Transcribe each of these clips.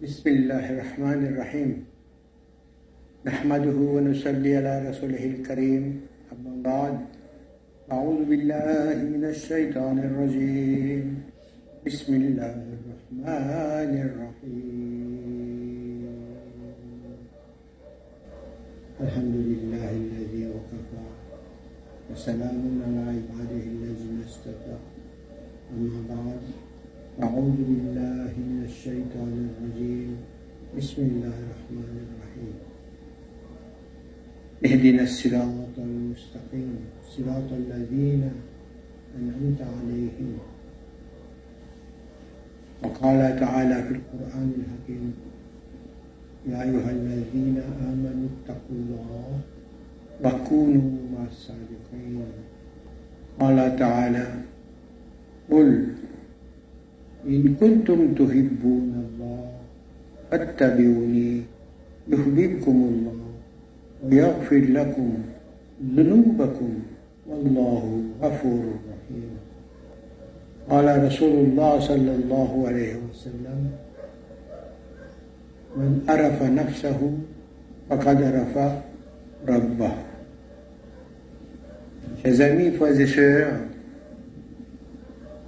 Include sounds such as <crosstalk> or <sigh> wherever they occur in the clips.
بسم الله الرحمن الرحيم. نحمده ونصلي على رسوله الكريم. أما بعد أعوذ بالله من الشيطان الرجيم. بسم الله الرحمن الرحيم. الحمد لله الذي وكفى وسلام على عباده الذين اصطفى أما بعد أعوذ بالله من الشيطان الرجيم. بسم الله الرحمن الرحيم. اهدنا الصراط المستقيم. صراط الذين أنعمت عليهم. وقال تعالى في القرآن الحكيم يا أيها الذين آمنوا اتقوا الله وكونوا مع الصادقين. قال تعالى قل إن كنتم تحبون الله فاتبعوني يحببكم الله ويغفر لكم ذنوبكم والله غفور رحيم. قال رسول الله صلى الله عليه وسلم من عرف نفسه فقد عرف ربه. Chers amis, frères et sœurs,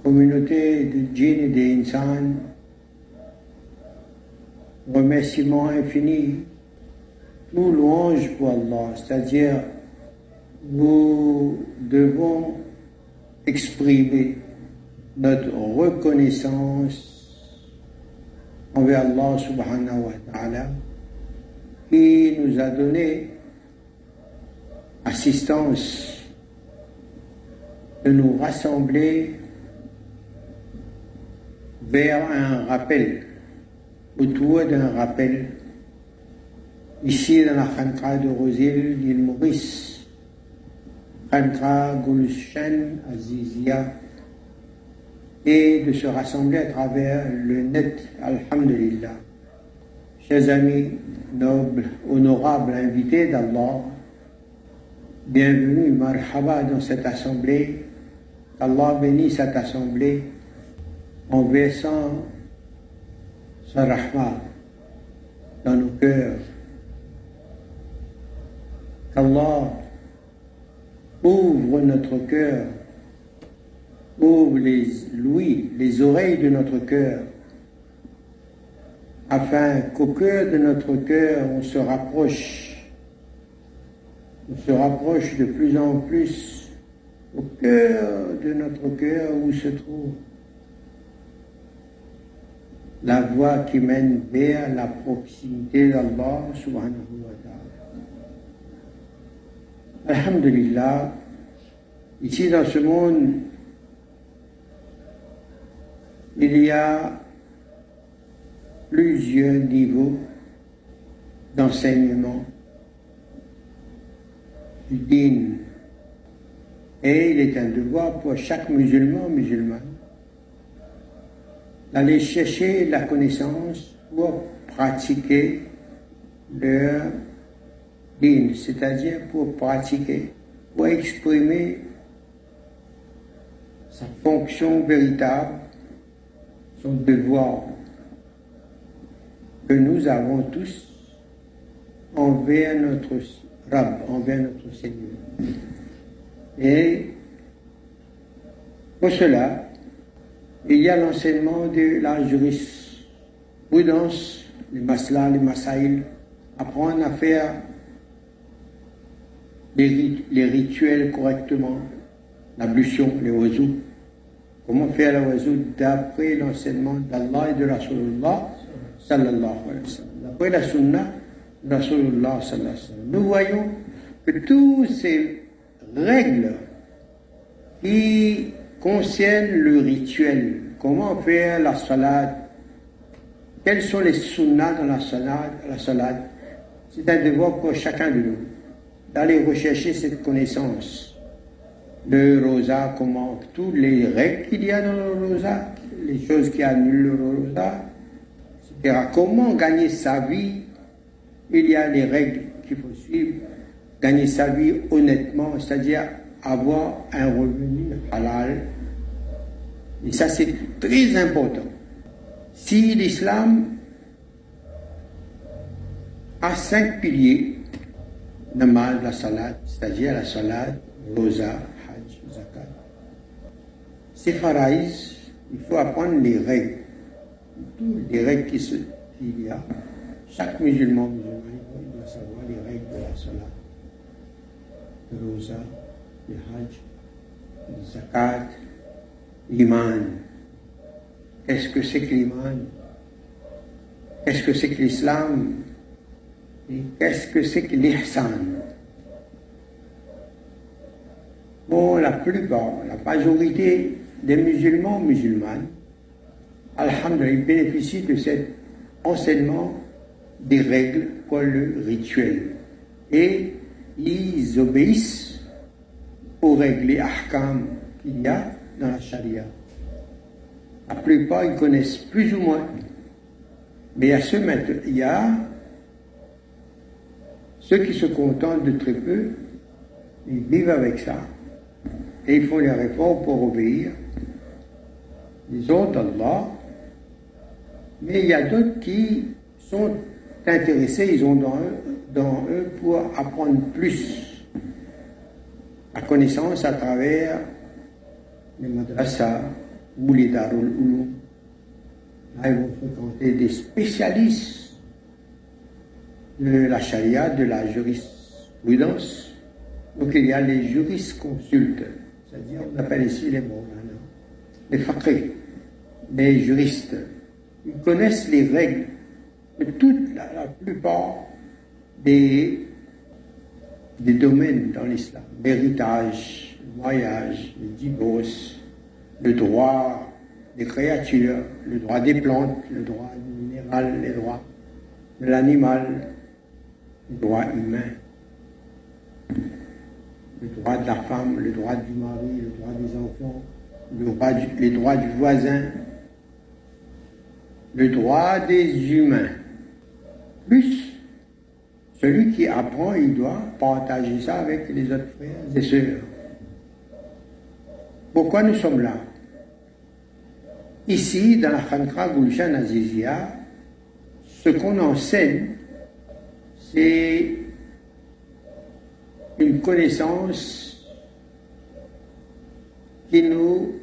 communauté de djinns et des insan, remerciement infini, tout louange pour Allah, c'est-à-dire nous devons exprimer notre reconnaissance envers Allah subhanahu wa ta'ala qui nous a donné assistance de nous rassembler vers un rappel, autour d'un rappel, ici dans la Khankra de Rosil, l'île Maurice, Khankra Gulshan Azizia, et de se rassembler à travers le net, Alhamdulillah. Chers amis, nobles, honorables invités d'Allah, bienvenue, marhaba dans cette assemblée, qu'Allah bénisse cette assemblée en versant sa rahma dans nos cœurs. Qu'Allah ouvre notre cœur, ouvre les louis, les oreilles de notre cœur, afin qu'au cœur de notre cœur on se rapproche, on se rapproche de plus en plus au cœur de notre cœur où se trouve la voie qui mène vers la proximité d'Allah subhanahu wa ta'ala. Alhamdulillah, ici dans ce monde, il y a plusieurs niveaux d'enseignement din. Et il est un devoir pour chaque musulman musulmane d'aller chercher la connaissance pour pratiquer leur din, c'est-à-dire pour pratiquer, pour exprimer sa fonction véritable, son devoir que nous avons tous envers notre Rab, envers notre Seigneur. Et pour cela, il y a l'enseignement de la jurisprudence, les maslas, les masaïls, apprendre à faire les, rituels correctement, l'ablution, les oiseaux. Comment faire les oiseaux d'après l'enseignement d'Allah et de Rasulullah sallallahu alayhi wa sallam. D'après la sunna de Rasulullah sallallahu alayhi wa sallam. Nous voyons que toutes ces règles qui concernent le rituel, comment faire la salade, quels sont les sunnas dans la salade, la salade, c'est un devoir pour chacun de nous d'aller rechercher cette connaissance. Le rosa, comment, toutes les règles qu'il y a dans le rosa, les choses qui annulent le rosa, etc. Comment gagner sa vie? Il y a les règles qu'il faut suivre. Gagner sa vie honnêtement, c'est-à-dire avoir un revenu halal. Et ça, c'est très important. Si l'islam a cinq piliers namaz, la salade, c'est-à-dire la salade, rosa, hajj, zakat. Ces faraïs, il faut apprendre les règles, toutes les règles qu'il y a. Chaque musulman, musulman, il doit savoir les règles de la salade, le rosa, le hajj, le zakat, l'iman. Qu'est-ce que c'est que l'iman Qu'est-ce que c'est que l'islam? Qu'est-ce que c'est que l'ihsan? Bon, la plupart, la majorité des musulmans musulmanes, Alhamdulillah, bénéficient de cet enseignement des règles pour le rituel. Et ils obéissent aux règles et ahkam qu'il y a dans la charia. La plupart, ils connaissent plus ou moins. Mais à ce matin, il y a ceux qui se contentent de très peu, ils vivent avec ça. Et ils font les réformes pour obéir. Ils ont Allah. Mais il y a d'autres qui sont intéressés, ils ont dans eux, dans eux pour apprendre plus la connaissance à travers les madrasas ou les. Là, ils vont fréquenter des spécialistes de la charia, de la jurisprudence. Donc il y a les jurisconsultes, c'est-à-dire on appelle ici les mots, les faqih, les juristes. Ils connaissent les règles de toute la, plupart des, des domaines dans l'islam. L'héritage, le voyage, le divorce, le droit des créatures, le droit des plantes, le droit du minéral, les droits de l'animal, le droit humain, le droit de la femme, le droit du mari, le droit des enfants, le droit les droits du voisin, le droit des humains. Plus, celui qui apprend, il doit partager ça avec les autres frères et sœurs. Pourquoi nous sommes là Ici, dans la Khankra Gulshan Azizia, ce qu'on enseigne, c'est une connaissance qui nous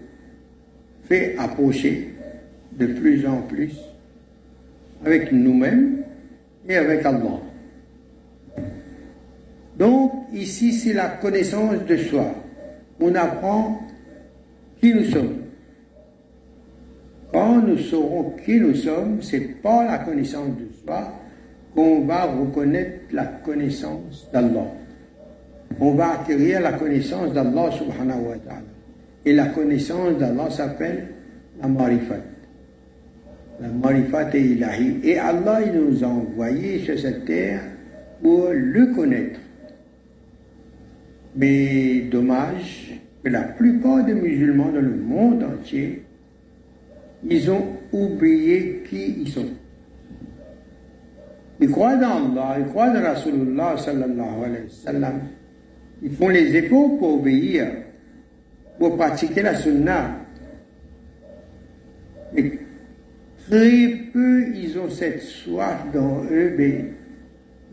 fait approcher de plus en plus avec nous-mêmes et avec Allah. Donc ici, c'est la connaissance de soi. On apprend qui nous sommes. Quand nous saurons qui nous sommes, c'est pas la connaissance de soi, qu'on va reconnaître la connaissance d'Allah. On va acquérir la connaissance d'Allah subhanahu wa ta'ala. Et la connaissance d'Allah s'appelle la marifat. La marifat est ilahi. Et Allah il nous a envoyés sur cette terre pour le connaître. Mais dommage que la plupart des musulmans dans le monde entier, ils ont oublié qui ils sont. Ils croient dans Allah, ils croient dans Rasulullah sallallahu alayhi wa sallam. Ils font les efforts pour obéir, pour pratiquer la sunnah. Mais très peu ils ont cette soif dans eux, mais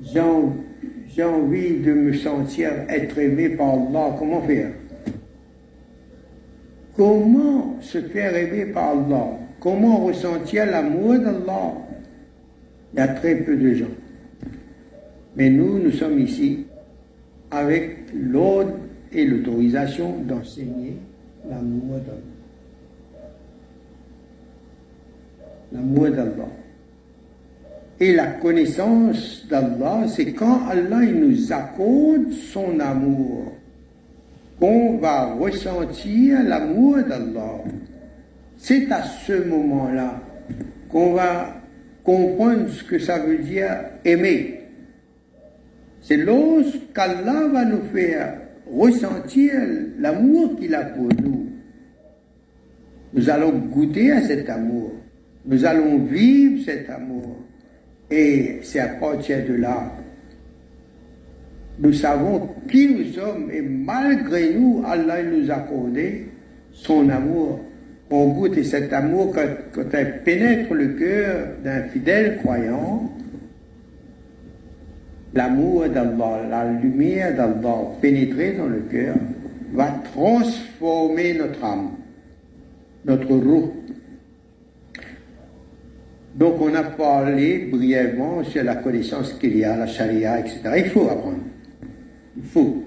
j'ai envie de me sentir être aimé par Allah. Comment faire? Comment se faire aimer par Allah Comment ressentir l'amour d'Allah il y a très peu de gens. Mais nous, nous sommes ici avec l'ordre et l'autorisation d'enseigner l'amour d'Allah. L'amour d'Allah. Et la connaissance d'Allah, c'est quand Allah nous accorde son amour, qu'on va ressentir l'amour d'Allah. C'est à ce moment-là qu'on va comprendre ce que ça veut dire aimer. C'est lorsqu'Allah va nous faire ressentir l'amour qu'il a pour nous. Nous allons goûter à cet amour. Nous allons vivre cet amour. Et c'est à partir de là, nous savons qui nous sommes et malgré nous, Allah nous a accordé son amour on goûte cet amour quand, elle pénètre le cœur d'un fidèle croyant, l'amour d'Allah, la lumière d'Allah pénétrer dans le cœur, va transformer notre âme, notre roue. Donc on a parlé brièvement sur la connaissance qu'il y a, la charia, etc. Il faut apprendre. Il faut.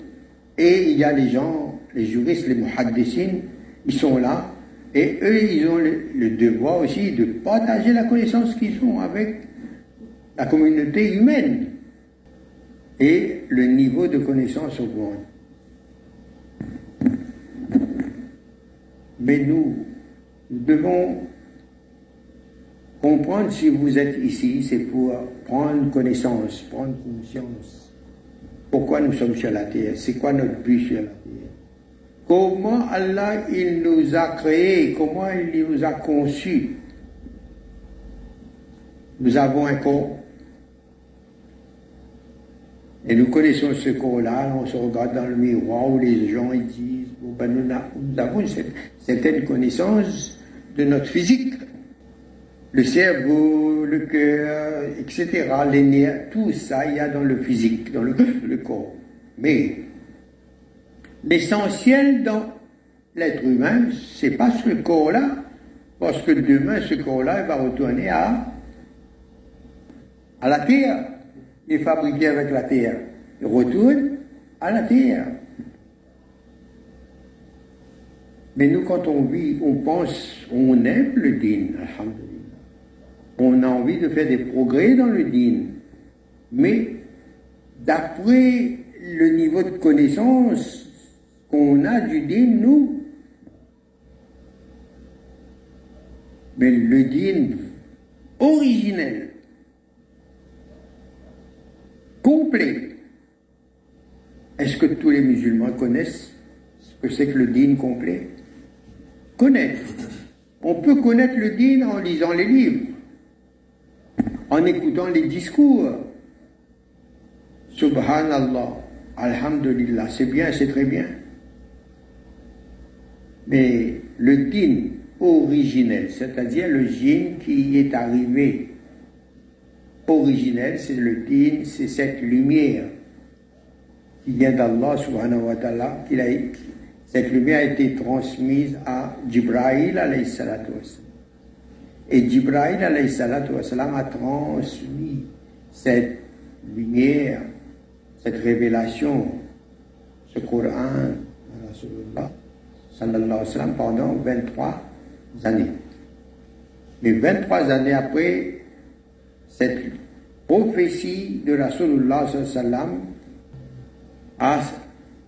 Et il y a les gens, les juristes, les muhaddissines, ils sont là, et eux, ils ont le, devoir aussi de partager la connaissance qu'ils ont avec la communauté humaine. Et le niveau de connaissance augmente. Mais nous, nous devons comprendre si vous êtes ici, c'est pour prendre connaissance, prendre conscience. Pourquoi nous sommes sur la terre? C'est quoi notre but sur la terre? Comment Allah il nous a créés, comment il nous a conçus? Nous avons un corps. Et nous connaissons ce corps-là, on se regarde dans le miroir où les gens disent, ben, nous, avons une certaine connaissance de notre physique. Le cerveau, le cœur, etc., les nerfs, tout ça, il y a dans le physique, dans le, corps. Mais l'essentiel dans l'être humain, c'est pas ce corps-là, parce que demain, ce corps-là va retourner à, à la terre. Il est fabriqué avec la terre. Il retourne à la terre. Mais nous, quand on vit, on pense, on aime le din, On a envie de faire des progrès dans le din. Mais d'après le niveau de connaissance qu'on a du din, nous, mais le din originel, complet, est-ce que tous les musulmans connaissent ce que c'est que le din complet? Connaître. On peut connaître le din en lisant les livres, en écoutant les discours. Subhanallah, Alhamdulillah, c'est bien, c'est très bien. Mais le din originel, c'est-à-dire le djinn qui est arrivé originel, c'est le din, c'est cette lumière qui vient d'Allah subhanahu wa ta'ala, cette lumière a été transmise à Jibra'il alayhi salatu Et Jibra'il a transmis cette lumière, cette révélation, ce Coran pendant 23 années. Mais 23 années après, cette prophétie de Rasulullah sallam a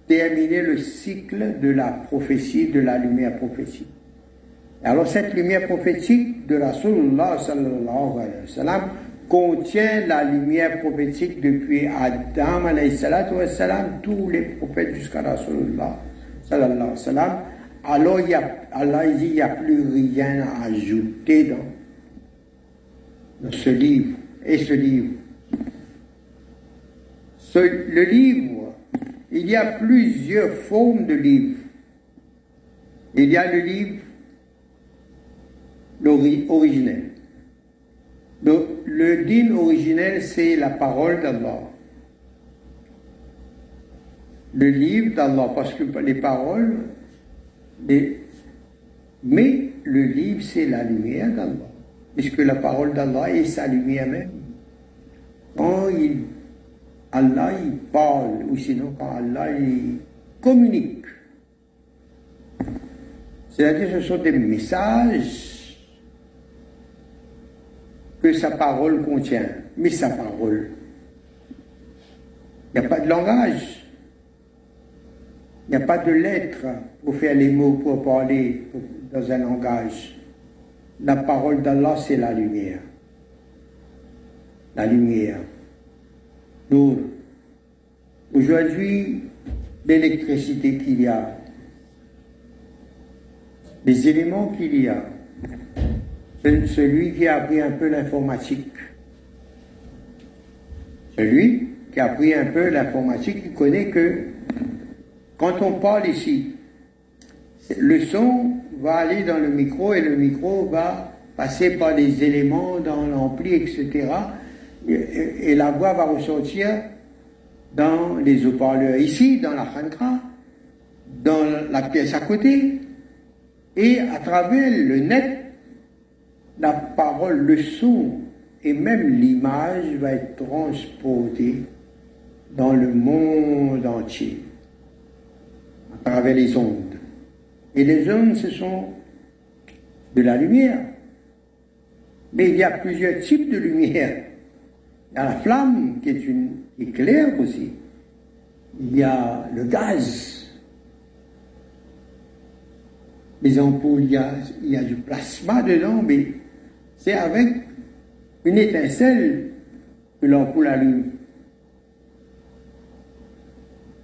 terminé le cycle de la prophétie, de la lumière prophétique. Alors cette lumière prophétique de Rasulullah sallallahu alayhi wa sallam contient la lumière prophétique depuis Adam alayhi wa sallam, tous les prophètes jusqu'à Rasulullah sallallahu alayhi wa sallam, alors il a, Allah n'y a plus rien à ajouter dans, ce livre. Et ce livre. le livre, il y a plusieurs formes de livres. Il y a le livre originel. Le, din originel, c'est la parole d'Allah. Le livre d'Allah, parce que les paroles, mais le livre, c'est la lumière d'Allah. Puisque la parole d'Allah est sa lumière même. Quand Allah il parle, ou sinon quand Allah il communique, c'est-à-dire que ce sont des messages que sa parole contient. Mais sa parole, il n'y a pas de langage. Il n'y a pas de lettres pour faire les mots, pour parler dans un langage. La parole d'Allah, c'est la lumière. La lumière. Nous, aujourd'hui, l'électricité qu'il y a, les éléments qu'il y a, celui qui a appris un peu l'informatique, celui qui a appris un peu l'informatique, il connaît que quand on parle ici, le son va aller dans le micro et le micro va passer par des éléments dans l'ampli, etc. Et, la voix va ressortir dans les haut-parleurs ici, dans la Khankra, dans la pièce à côté, et à travers le net, la parole, le son et même l'image va être transportée dans le monde entier, à travers les ondes. Et les ondes, ce sont de la lumière. Mais il y a plusieurs types de lumière. Il y a la flamme qui est une éclair aussi. Il y a le gaz. Les ampoules, il y a, il y a du plasma dedans, mais c'est avec une étincelle que l'ampoule allume.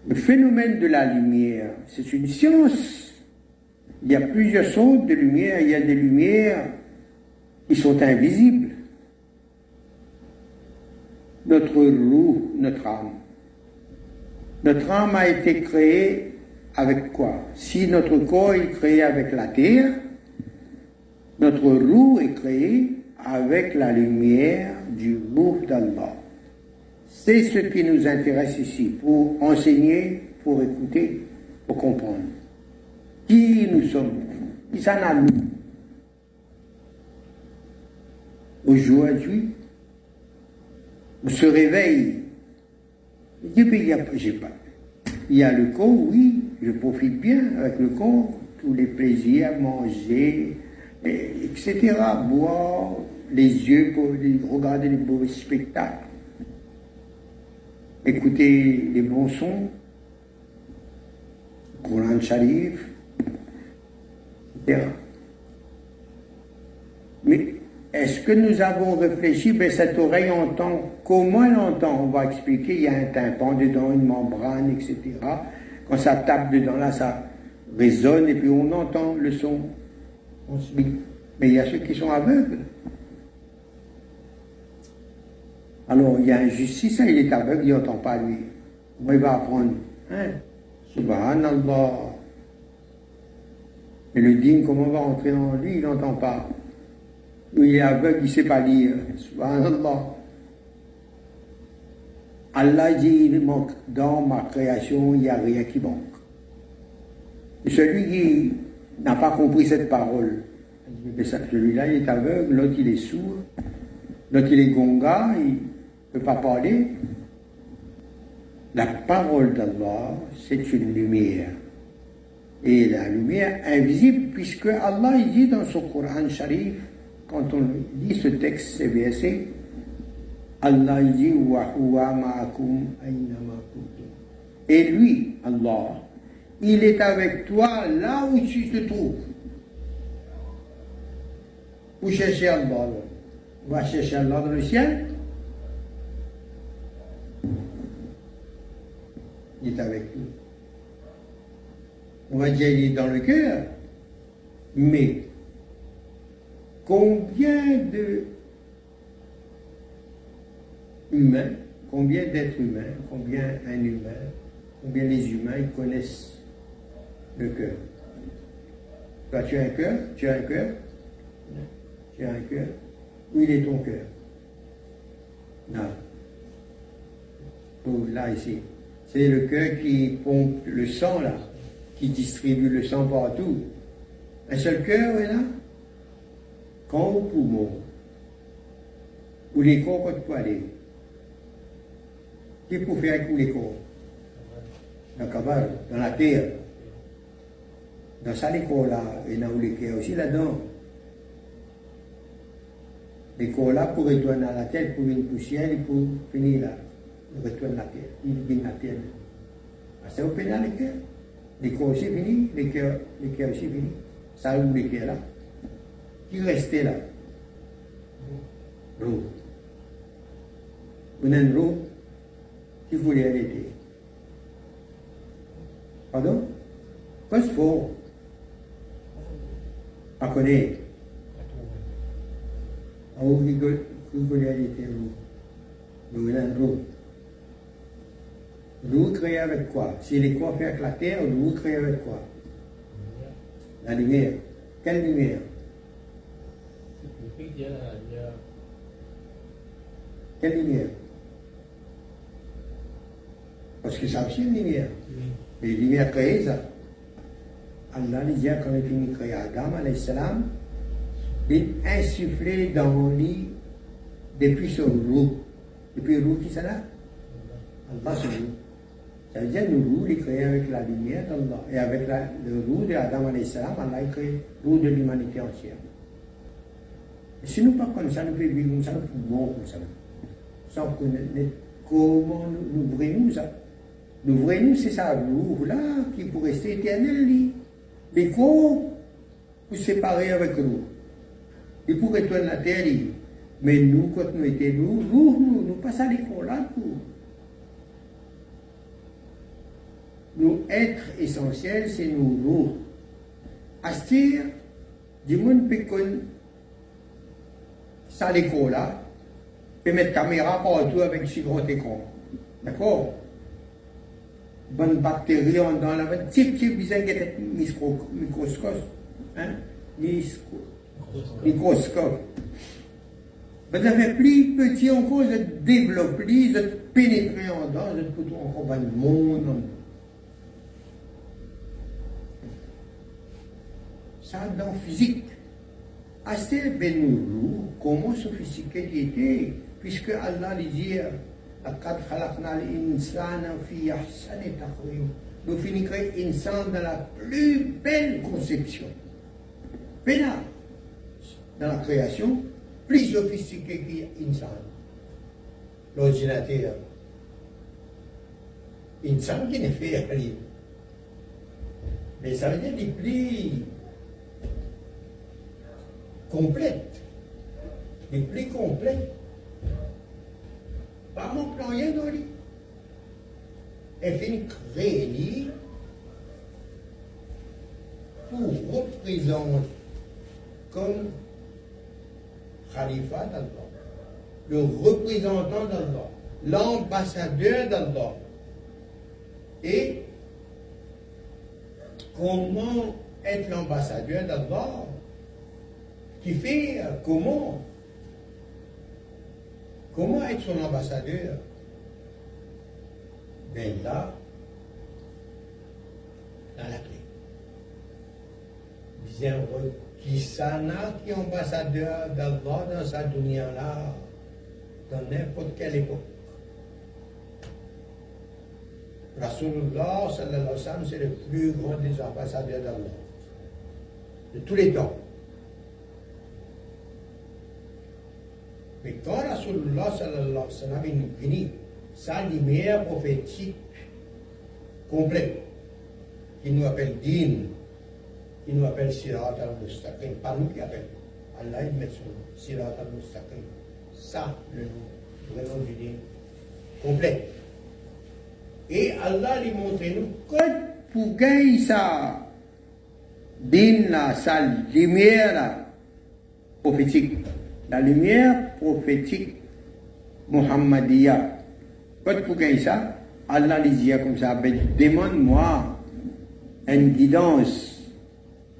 Le phénomène de la lumière, c'est une science. Il y a plusieurs sortes de lumière. Il y a des lumières qui sont invisibles. Notre roue, notre âme. Notre âme a été créée avec quoi? Si notre corps est créé avec la terre, notre roue est créée avec la lumière du roue d'Allah. C'est ce qui nous intéresse ici, pour enseigner, pour écouter, pour comprendre. Qui nous sommes Qui s'en a nous? Aujourd'hui, on se réveille. Il dit, j'ai pas. Il y a le corps, oui, je profite bien avec le corps, tous les plaisirs, manger, etc., boire, les yeux pour regarder les beaux spectacles, écouter les bons sons, Coran Sharif, etc. Mais est-ce que nous avons réfléchi, ben cette oreille entend, comment elle entend On va expliquer, il y a un tympan dedans, une membrane, etc. Quand ça tape dedans, là, ça résonne et puis on entend le son. On Mais il y a ceux qui sont aveugles. Alors, il y a un justice, il est aveugle, il n'entend pas lui. Moi, il va apprendre. Hein? Subhanallah. Et le digne, comment va entrer dans lui, il n'entend pas. Il est aveugle, il ne sait pas lire. Subhanallah. Allah dit, il manque dans ma création, il n'y a rien qui manque. Et celui qui n'a pas compris cette parole, celui-là, il est aveugle, l'autre, il est sourd, l'autre, il est gonga, il ne peut pas parler. La parole d'Allah, c'est une lumière. Et la lumière invisible, puisque Allah il dit dans son Coran Sharif, quand on lit ce texte, ces Allah dit Et lui, Allah, il est avec toi là où tu te trouves. Vous cherchez Allah. On va chercher Allah dans le ciel. Il est avec nous. On va dire il est dans le cœur. Mais combien de humains, combien d'êtres humains, combien un humain, combien les humains ils connaissent le cœur. Toi, tu as un cœur Tu as un cœur Tu as un cœur Où il est ton cœur? Là. Oh, là, ici. C'est le cœur qui pompe le sang, là, qui distribue le sang partout. Un seul cœur est là? Quand au poumon, où les corps peuvent aller? Qui peut faire avec les corps? Dans cabane, dans la terre. Dans sa l'école-là, et dans les aussi là-dedans. L'école-là, pour retourner à la terre, pour une poussière, il pour finir là. Il retourne à la terre, il vient à la terre. Ah, c'est au pénal, les cœurs. L'école aussi fini, cœurs aussi fini. Ça les cœurs là. Qui restait là? L'eau. Vous avez l'eau qui voulait arrêter. Pardon? Qu'est-ce qu'il faut Akone. Au réalité nous nous Nous créer avec quoi? Si les quoi avec la terre, nous créer avec quoi? La lumière. Quelle lumière? Quelle lumière? Parce que ça aussi une lumière. Les lumières créées, ça. Allah dit quand il finit de créer Adam, salam, il insufflé dans lui depuis son roux. Depuis le roux qui c'est là Allah son roux. Ça veut dire le roux, il est créé avec la lumière d'Allah. Et avec la, le roux d'Adam, salam, Allah a créé le roux de l'humanité entière. Et si nous pas comme ça, nous pouvons vivre comme ça, nous pouvons comme ça. Sans connaître comment nous, nous nous ça? Nous nous, c'est ça roux là qui pour rester éternel. Les corps, vous séparer avec nous. Il pourrait être la terre. Mais nous, quand nous étions nous, nous, nous, nous passons à l'école là pour. Nous, être essentiel, c'est nous, nous. Astir, du monde peut ça l'école là, peut mettre caméra partout avec si grand écran. D'accord? Bonne bactérie dans la petit petit besoin de microscope. Hein? Microscope. Vous avez plus petit encore, vous êtes développé, vous êtes pénétré en dedans, êtes plutôt encore dans le monde. Ça, dans physique. Assez Benourou, comment sophistiqué il était, puisque Allah lui dit لقد خلقنا الإنسان في أحسن تقويم nous finirons insan dans la plus belle conception. Pénal, dans la création, plus sophistiqué qu'insan. L'ordinateur. Insan qui ne fait rien. Mais ça veut dire des plus complètes. Les plus complètes. Pas mon plan rien dans lui. Elle finit créer pour représenter comme Khalifa d'Allah, le représentant d'Allah, l'ambassadeur d'Allah. Et comment être l'ambassadeur d'Allah qui fait comment? Comment être son ambassadeur? Ben là, dans la clé. Bien, qui s'ana qui est ambassadeur d'Allah dans sa dunya là, dans n'importe quelle époque? Rasulullah sallallahu alayhi wa sallam, c'est le plus grand des ambassadeurs d'Allah. De tous les temps. Quand Rasulullah sallallahu alayhi wa sallam est venu, sa lumière prophétique complète, qui nous appelle Din, qui nous appelle Sirat al-Mustaqim, pas nous qui appelle. Allah il met son Sirat al-Mustaqim. Ça, le nom, du Din, complet. Et Allah lui montre nous que pour gagner ça, Din là, sa lumière là, prophétique, la lumière prophétique Muhammadiyya. Quand vous gagnez ça, Allah les dit comme ça, demande-moi une guidance.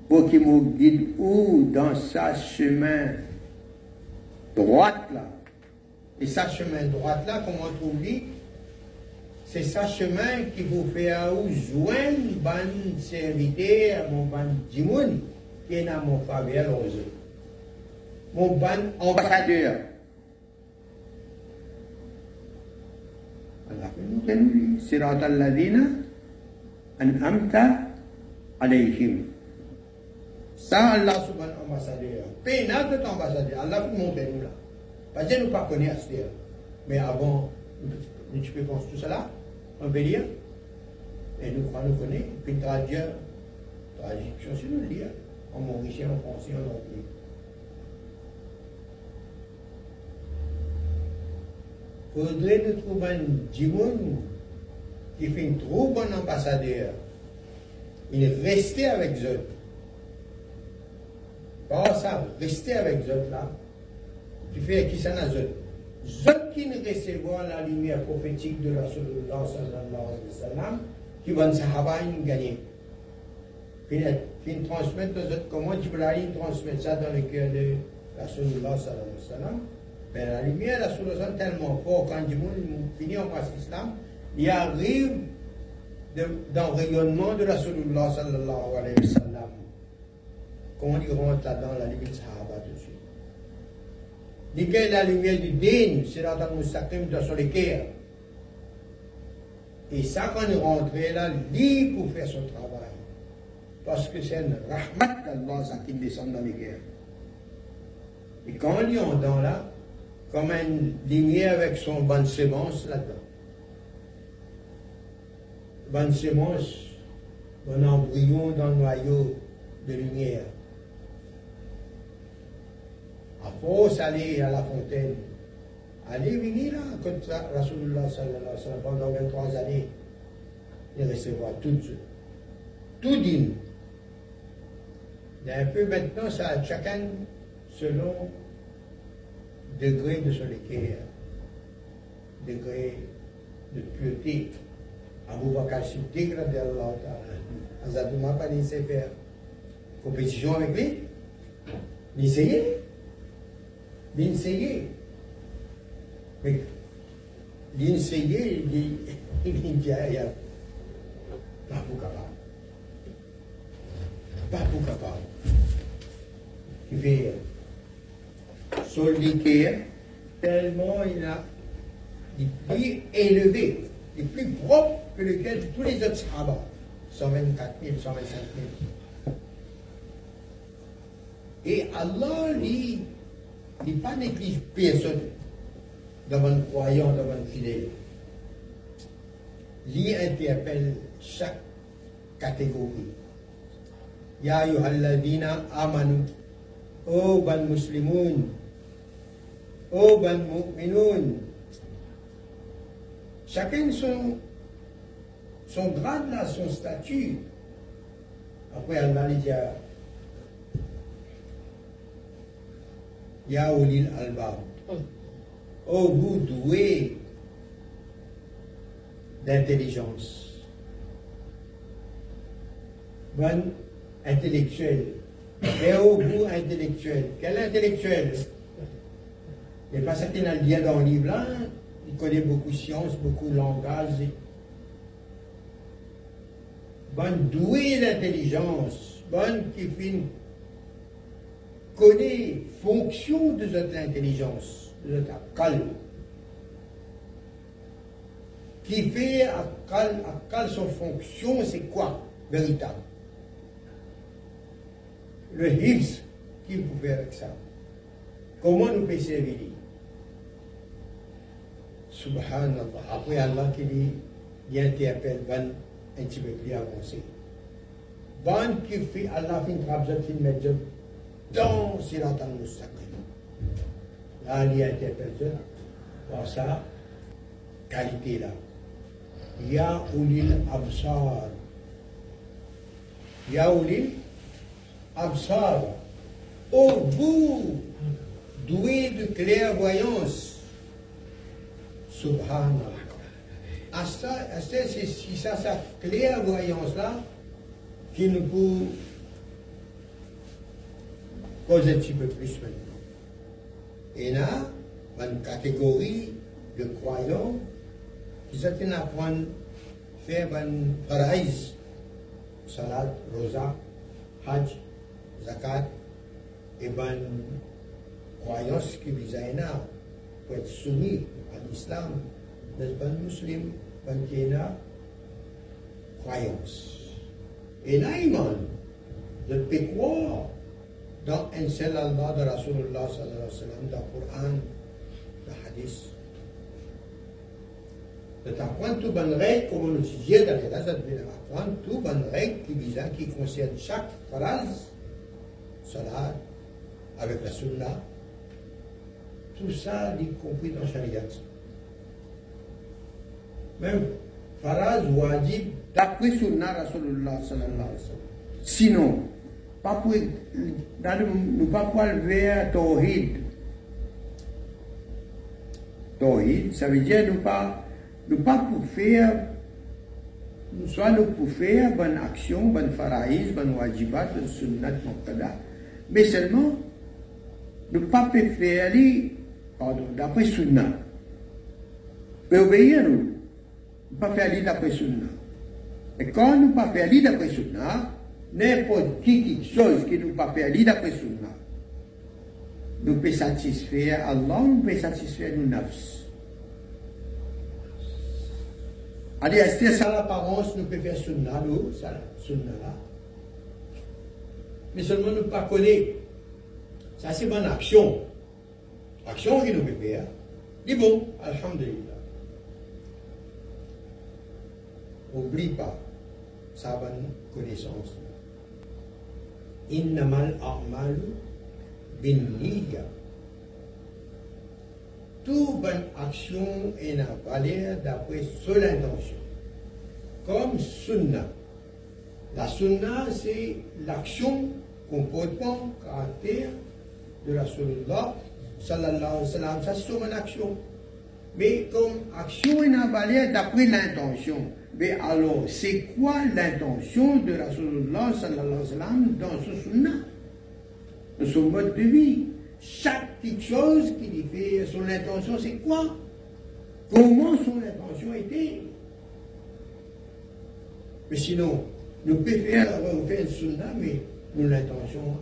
Pour qu'il me guide où? Dans sa chemin droite là. Et sa chemin droite là, comment on trouve c'est sa chemin qui vous fait à où joindre bon serviteur, mon bon dimoun, qui est dans mon faveur aux autres mon bon ambassadeur. Allah nous sirat al-ladina an'amta alayhim. Ça, Allah subhanahu ambassadeur. Pénal de ambassadeur. Allah vous montre nous là. Parce que nous ne pas connaissons Mais avant, nous penser tout cela, lire. Et nous croyons, nous connaissons. Puis traduire, traduction, c'est nous lire. En mauricien, en français, en anglais. Nous trouver un Djimoun qui fait un trop bon ambassadeur. Il restait avec eux. Pas ça, rester avec eux là. Tu fais qui ça n'a eux. Eux qui ne recevront la lumière prophétique de la alayhi wa sallam, qui vont sahaba gagner. Puis ils transmettent aux autres comment Jibrahim transmet ça dans le cœur de la alayhi wa sallam. La lumière, la solution tellement fort quand du monde finit en l'islam, il arrive dans le rayonnement de la Rasulullah sallallahu alayhi wa sallam. Il rentre là-dedans, la limite sahaba tout de suite. Y la lumière du din, c'est là dans le de son équerre. Et ça, quand il rentre là, lui pour faire son travail. Parce que c'est une rahmat d'Allah qui descend dans les guerres. Et quand il est en dedans là, comme une lumière avec son bonne sémence là-dedans. Bonne sémence, un embryon dans le noyau de lumière. À force aller à la fontaine, aller venir là, comme ça, Rasulullah pendant 23 années, il recevra tout, tout digne. Un peu maintenant, ça, chacun selon degré de son équerre, degré de pureté. Abu Bakr Siddiq, radiallahu ta'ala, Azad m'a pas laissé faire compétition avec lui. L'essayer. L'essayer. Mais l'essayer, il dit, <laughs> pas pour capable. Pas pour capable. Il fait solitaire, tellement il a des plus élevé, des plus propres que lequel de tous les autres sahabas. 124 000, 125 000. Et Allah, lui, n'est pas néglige personne devant le croyant, devant le fidèle. Il interpelle chaque catégorie. Ya ayyuhalladhina amanu. Oh, ban muslimoun. Oh, ban mu'minoun. Chacun son, son grade là, son statut. Après, Allah dit Ya ulil albab. Oh, vous doué d'intelligence. Bonne intellectuel. Et au bout intellectuel. Quel intellectuel? Il n'est pas certain dans le lien dans le livre. Il connaît beaucoup de sciences, beaucoup de langage. Bonne douée d'intelligence. Bonne qui finit connaît fonction de cette intelligence, de notre calme. Qui fait à quelle son fonction, c'est quoi, véritable? Le hifz qu'il pouvait avec ça? Comment nous pouvons servir سبحان الله. أبو الله كذي يأتي أبل بن أنت بقلي أبوسي بان كيفي الله في قبضة في المجد؟ دون سيرات المستقيم. لا لي أتي أبل زر وأسا كالتيلا يا أولي الأبصار. يا أولي الأبصار. أو بو. دوي دو كليا فويونس Subhanallah. À ça, c'est ça, sa clairvoyance-là qui nous peut causer un petit peu plus maintenant. Et là, une catégorie de croyants qui s'attendent à prendre, faire une faraïs, salat, rosa, hajj, zakat et bonne croyance qui visait pour être soumis à l'islam, des bonnes musulmans, bonne croyance. Et je peux croire dans un seul Allah de Rasulullah sallallahu alayhi wa sallam, dans le Coran, le hadith. De bonne règle, comme on le disait dans les races de tout bonne règle qui visa, qui concerne chaque phrase salat, avec la sunna, tout ça, y compris dans. Même faraz wajib d'après sallallahu. Sinon, pas pour, nous pas pour vers tawhid. Tawhid, ça veut dire nous pas, nous pas pour faire soit nous pour faire bonne action, bonne faraïs, bonne wajibat, sunnat, mais seulement ne pas faire pardon, d'après Sunna. Mais obéir nous. pas faire l'île d'après Sunna. Et quand nous pas faire l'île d'après Sunna, n'importe qui, quelque chose qui nous pas faire l'île d'après Sunna, nous peut satisfaire Allah, nous peut satisfaire nous nafs. Allez, est-ce ça l'apparence, nous pouvons faire Sunna, nous, ça, Sunna là? Mais seulement nous ne pas connaître. Ça, c'est bonne action. Action nous faire. C'est bon, Alhamdulillah. Oublie pas, ça va une connaissance. Innamal a'malu bin niyya. Toute bonne action est une valeur d'après seule intention. Comme sunna. La sunna, c'est l'action, comportement, caractère de la sunna, sallallahu alayhi wa sallam. Ça, c'est une action. Mais comme action est valeur d'après l'intention. Mais alors, c'est quoi l'intention de Rasulullah sallallahu alayhi wa dans ce sunnah De son mode de vie Chaque petite chose qu'il fait, son intention, c'est quoi? Comment son intention était? Mais sinon, nous faire, on fait une sunnah, mais nous l'intention,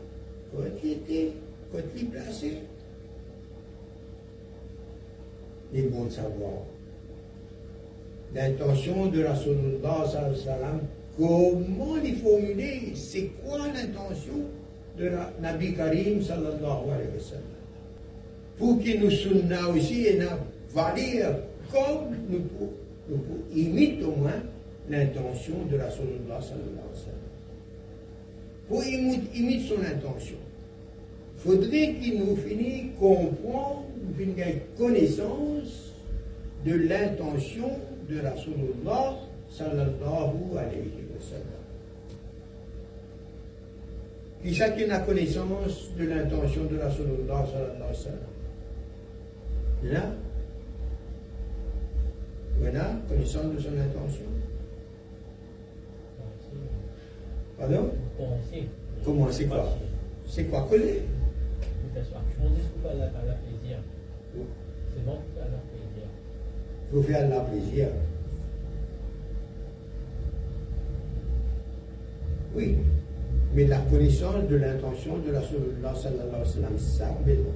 quand il était, quand il placé. Est bon savoir l'intention de Rasulullah sallam, comment les formuler C'est quoi l'intention de la Nabi Karim sallallahu alayhi wa sallam? Pour que nous sunna aussi et nous valeur comme nous nous imiter au moins l'intention de Rasulullah sallallahu alayhi wa sallam. Pour imiter son intention, faudrait qu'il nous finisse comprendre, nous finisse connaissance de l'intention de Rasulullah sallallahu alayhi wa sallam. Qui chacun a connaissance de l'intention de Rasulullah sallallahu alayhi wa sallam. Là Voilà, connaissance de son intention. Pardon? Comment c'est quoi? C'est quoi coller? Vous faire la plaisir. Oui, mais la connaissance de l'intention de la sallallahu alayhi wa sallam, ça, mais non.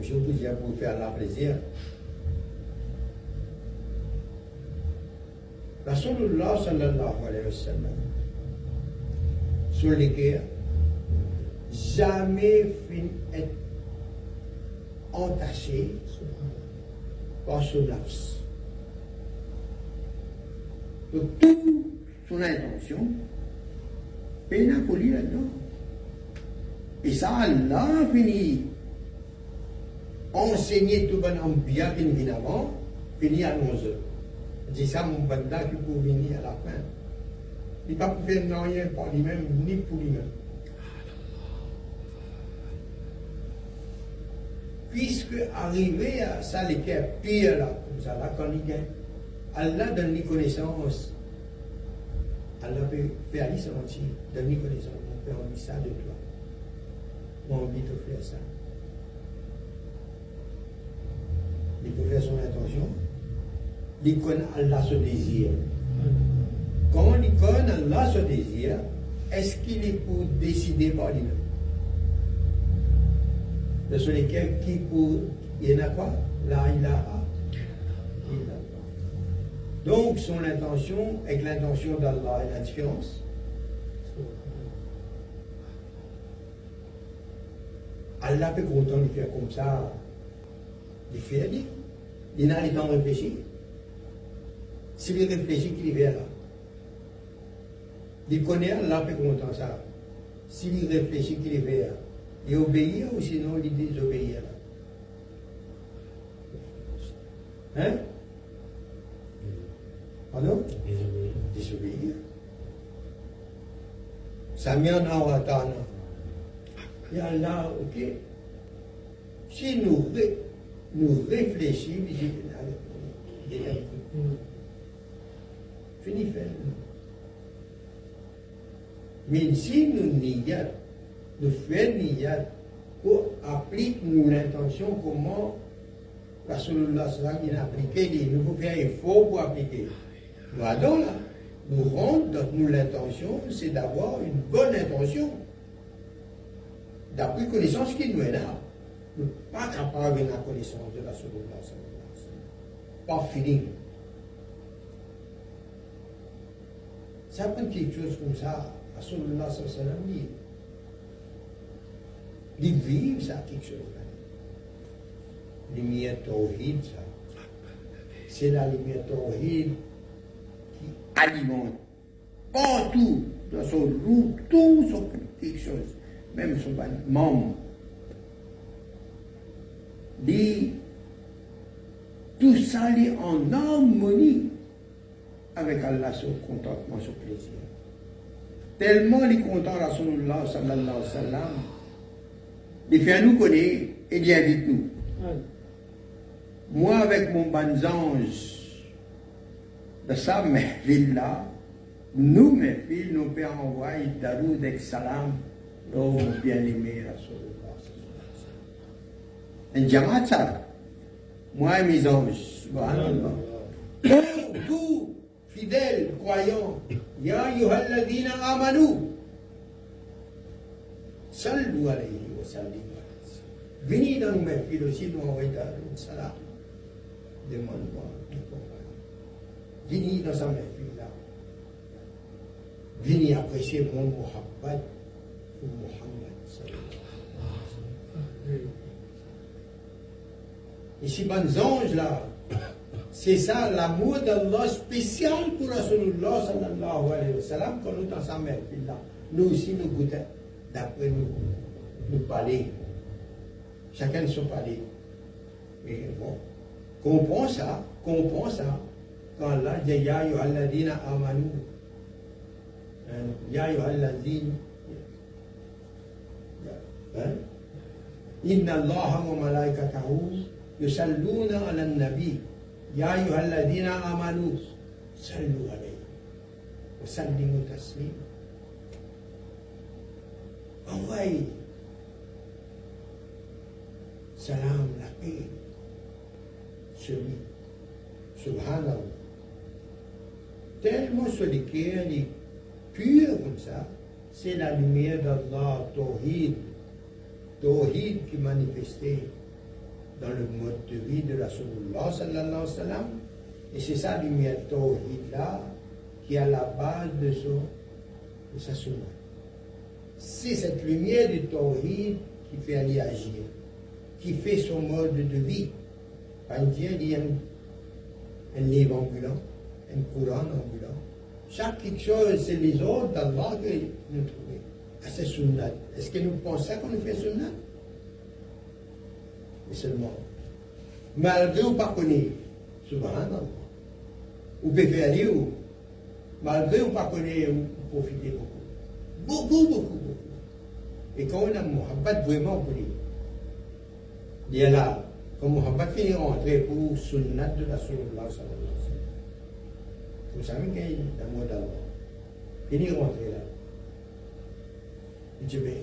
Je vous dire pour faire la plaisir. La Rasulullah sallallahu alayhi wa sallam, sur lesquels jamais être entaché par son nafs. Donc, toute son intention est poli là-dedans. Et ça, Allah fini enseigner tout bon bien bien avant, fini à 11 heures. C'est ça mon banda peut venir à la fin. Il ne pas pour faire rien par lui-même, ni pour lui-même. Puisque arrivé à ça, les pire là, comme ça, là, quand il gagne, Allah donne les connaissances. Allah peut faire lui sentir, donne les connaissances. Mon père, envie ça de toi. Moi, envie de faire ça. Il peut faire son intention. Il connaît Allah ce désir. Quand connaît Allah ce désir, est-ce qu'il est pour décider par lui-même? De ce lesquels qui pour il y en a quoi? La ilaha donc son intention avec l'intention d'Allah et la différence. Allah peut content de faire comme ça, il fait aller. Il n'a pas le réfléchir. S'il réfléchit, qu'il y là. Il connaît Allah peut content ça. S'il réfléchit, qu'il y là et obéir ou sinon il désobéir. Hein? Pardon? Désobéir. Désobéir. Samyan awatana. Et Allah, ok. Si nous, nous réfléchissons, fini faire. Mais si nous nions de faire niyat pour appliquer nous l'intention comment Rasulullah sallam, il a appliqué, il nous faut faire effort pour appliquer. Nous allons là, nous rendons, nous l'intention, c'est d'avoir une bonne intention. D'après connaissance qui nous est là. Nous pas capables de la connaissance de Rasulullah sallam. Pas feeling. Ça prend quelque chose comme ça. Rasulullah sallam dit. Il vit ça quelque chose là lumière tawhid, ça. C'est la lumière tawhid qui alimente partout, dans son groupe, tout son quelque chose, même son membre. Dit, tout ça est en harmonie avec Allah, son contentement, son plaisir. Tellement il est content, Rasulullah sallallahu alayhi wa il fait nous connaître et il invite nous. Moi, avec mon bon ange de sa ville là, nous, mes filles, nous pouvons envoyer Daroud et Salam, oh bien-aimé Rasulullah. Un jamaat ça. Moi et mes anges, subhanallah. Tous, fidèles, croyants, Ya yuhalladina amanu. Sallu alayhi Venez dans mes aussi, nous envoyons Daroud Salam demande-moi. Venez dans sa fille là. Venez apprécier mon Muhammad ou Muhammad. Et ces bons anges là, c'est ça l'amour d'Allah spécial pour Rasulullah sallallahu alayhi wa sallam quand nous dans sa là. Nous aussi nous goûtons d'après nous, nous parler. Chacun de son parler. Mais bon, comprends ça, comprends ça. Quand Allah dit Ya yuhalladina amanu. Hein? Ya yuhalladina. Hein? Inna Allah wa malaikatahu yusalluna ala nabi. Ya yuhalladina amanu. Sallu alayhi. Wa sallimu taslima. Envoyez salam la paix celui, subhanallah. Tellement celui qui est pur comme ça, c'est la lumière d'Allah, Tawhid, Tawhid qui manifestait dans le mode de vie de la sallallahu. Et c'est sa lumière Tawhid là qui est à la base de, son, de sa sunna. C'est cette lumière du Tawhid qui fait aller agir, qui fait son mode de vie. Dieu dit un, un livre ambulant, un courant ambulant. Chaque chose, c'est les ordres d'Allah que nous trouvons. Ah, c'est. Est-ce que nous pensons qu'on fait sunnat Mais seulement, malgré ou pas connaître, subhanallah, ou peut aller où? Malgré ou pas connaître, ou profiter beaucoup. Beaucoup, beaucoup, beaucoup. Et quand on a Mohammed vraiment pour lui, il a là, comme Muhammad finit rentrer pour sunnat de la Rasulullah sallallahu alayhi wa sallam. Vous savez qu'il a l'amour d'Allah. Finit rentrer là. Il dit, mais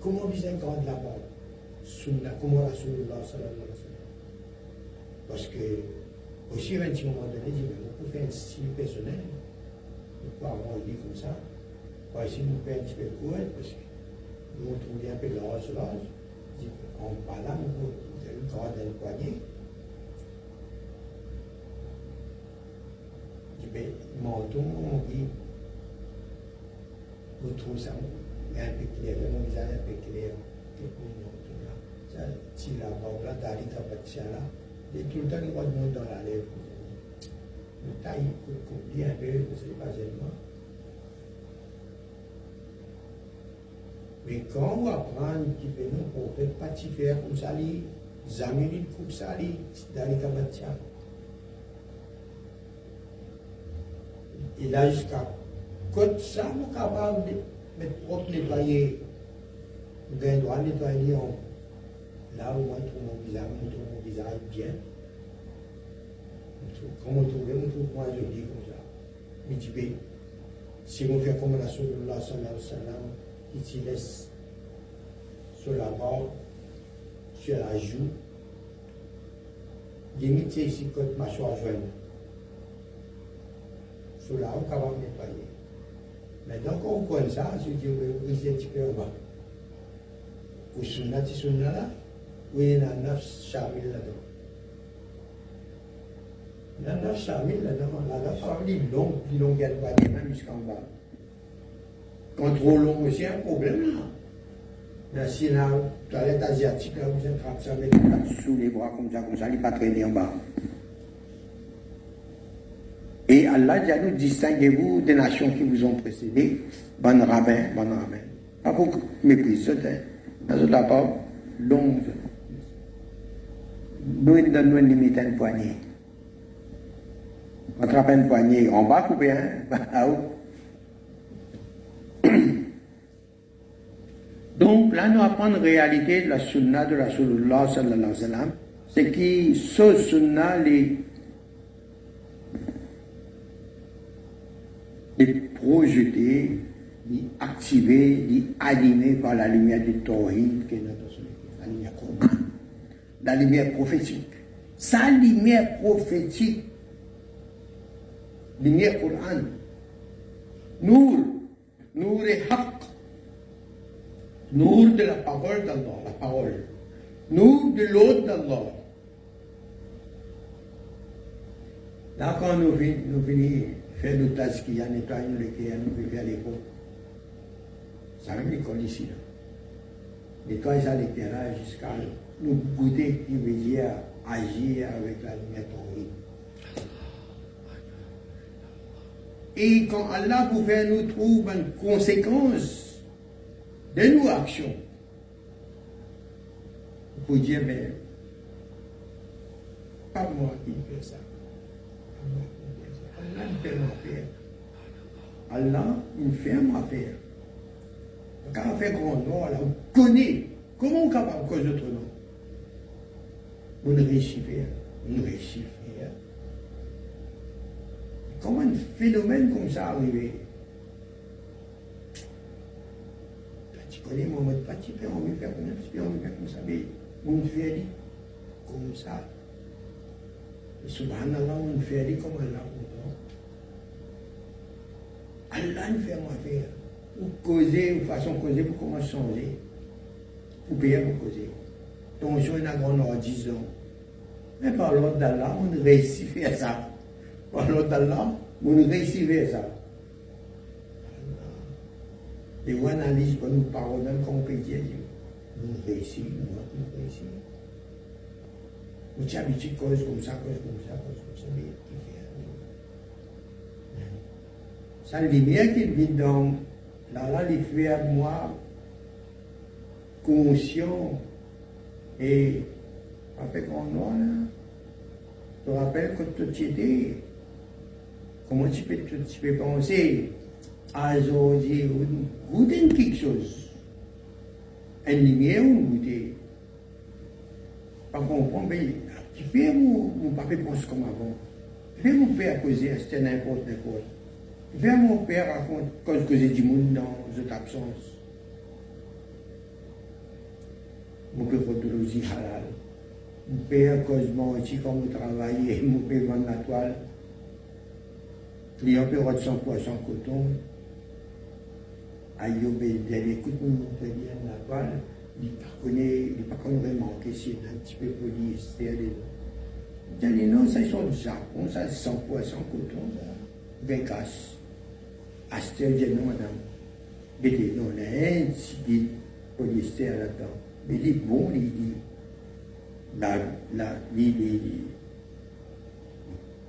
comment vous incarnez la parole Sunnat, comment Rasulullah sallallahu alayhi wa sallam Parce que, aussi, à un petit moment donné, il dit, mais vous pouvez faire un style personnel. Pourquoi avoir dit comme ça Pourquoi ici, nous pouvons un petit peu court, parce que nous, on trouve un peu l'âge, l'âge. Il dit, on parle là, nous pouvons corps d'un poignet. Je vais menton, on dit, vous trouvez ça, un peu clair, mon visage un peu clair, tout le menton là. Ça, si la barbe Mais quand on apprend qu'il peut nous porter petit verre pour s'aller, jamais une coupe s'aller dans les cabatiens. Il a jusqu'à quand ça nous capable de mettre propre nettoyer, nous gagnons droit nettoyer là où on trouve mon visage, on trouve mon visage bien. Comme on trouve, on trouve moi je dis comme ça. Mais tu peux, si on fait comme la sœur de l'Allah sallallahu alayhi qui se laisse sur la barbe sur la joue, limite c'est ici que mâchoire. Sous là, on est capable de nettoyer. Quand on connaît ça, je dis, vous briser un petit peu en bas. Ou sunna, ti sunna là, ou il y a neuf chamil là-dedans. Il y a neuf chamil là-dedans. Là-dedans, ça va dire long, puis long, il y a le panier, même jusqu'en bas. Trop long, c'est un problème là. La Sina, toilette asiatique, là, vous êtes ça avec sous les bras comme ça, comme ça, il n'est pas traîné en bas. Et Allah dit à nous, distinguez-vous des nations qui vous ont précédé, bon rabbin, bon rabbin. Pas pour mépriser, dans une part longue. Nous, nous donnons une limite à une poignée. On attrape une poignée en bas, coupé, hein. <laughs> Donc là, nous apprenons la réalité de la sunna de la Rasulullah sallallahu alayhi wa. C'est que ce sunna les, les projeté, les activé, les par la lumière du Tawhid, qui notre la lumière Coran, la lumière prophétique. Sa lumière prophétique, lumière Coran, Nour, Nour et Nour de la parole d'Allah, la parole. Nour de l'autre d'Allah. Là, quand nous venons, faire nos tâches qui a nettoyé nous nous venons à l'école. Ça même l'école ici. Là. Nettoyer ça l'éclairage jusqu'à nous goûter qui veut dire agir avec la lumière. Et quand Allah pouvait nous trouver une conséquence de nos actions. Vous dire, mais pas moi qui fais ça. Allah me fait ma faire. Allah me fait ma faire. Quand on fait grand nom, on connaît. Comment on est capable de cause d'autre nom On réussit faire. On faire. Comment un phénomène comme ça arrivé connais mon mode parti, on me fait comme ça, on me fait comme ça, mais on fait comme ça. Et subhanallah, on fait comme Allah Allah nous fait moi faire. Ou causer, ou façon causer pour comment changer. Ou payer pour causer. Donc, je suis un grand 10 ans. Mais par l'ordre d'Allah, on réussit à faire ça. Par l'ordre d'Allah, on réussit à faire ça. Et on analyse pas nos paroles, même quand on peut dire, nous réussissons, nous réussissons. On tient habitué cause comme ça, cause comme ça, cause comme ça, mais qui fait Ça, la lumière qui vient dans là, là, il fait moi conscient et avec en noir là, je te rappelle que tu étais, comment tu peux, tu peux penser? Aujourd'hui, goûter quelque chose. Un lumière ou goûter. Pas comprendre, mais tu fais mon, mon papa pense comme avant. Fais mon père causer, c'était n'importe n'importe. Fais mon père raconte cause causer du monde dans cette absence. Mon père aussi halal. Mon père cause aussi quand vous travaillez, mon père vend la toile. Client peut avoir 100 poissons coton. Ayoub il écoute mon bien la balle, il ne il pas vraiment que c'est un petit peu polyester. Il dit non, ça sont du Japon, ça c'est 100 poisson coton. Ben casse. Astel dit non, madame. Il dit non, y a un petit polyester là-dedans. Il est bon, il dit. La, la, il dit.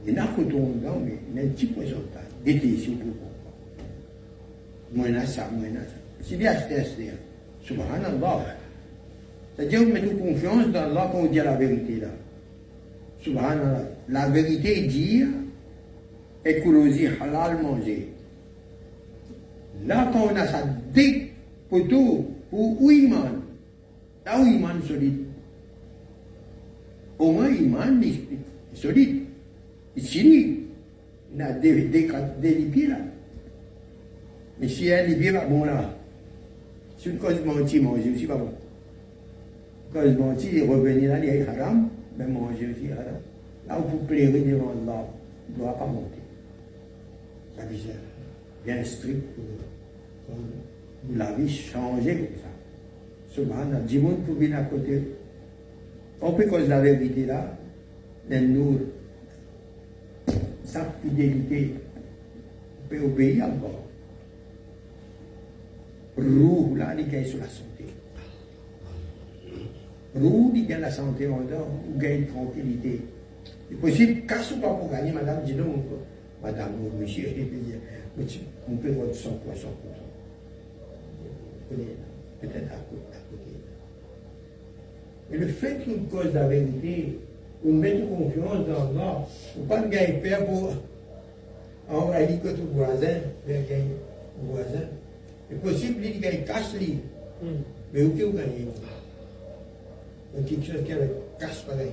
Y a un coton dedans, mais il y a un petit poisson dedans. Il était ici au bout. Moinasa, Moinasa. C'est bien test-là. Subhanallah. C'est-à-dire, vous mettez confiance dans Allah quand vous dites la vérité là. Subhanallah. La vérité est dire écologie halal manger. Là, quand on a ça, dès poteau pour Ouiman, là où Iman solide. Au moins, Iman est solide. Il est Il a des, des, des, des là. Mais si elle est pas bon là, c'est une cause mentir, manger aussi pas bon. Cause mentir, revenir là, il est haram, mais manger aussi haram. Là où vous plairez devant Allah, il ne doit pas monter. Ça visait bien strict vous l'avez changé comme ça. Subhanallah, du monde pour venir à côté. On peut cause la vérité là, nous, sa fidélité, on peut obéir encore. Roux, là, il gagne sur la santé. Roux, il gagne la santé en dehors, il gagne tranquillité. C'est possible, casse ou pas pour gagner, madame, dis donc, madame ou monsieur, on peut voir 100 poissons pour ça. Peut-être à côté. Mais le fait qu'une cause de la vérité, on met confiance dans on ne pas gagner peur pour envahir que ton voisin, faire gagner voisin. C'est possible, il gagne casse lui. Mais où est-ce que vous gagnez Donc, quelque chose qui casse pas gagner.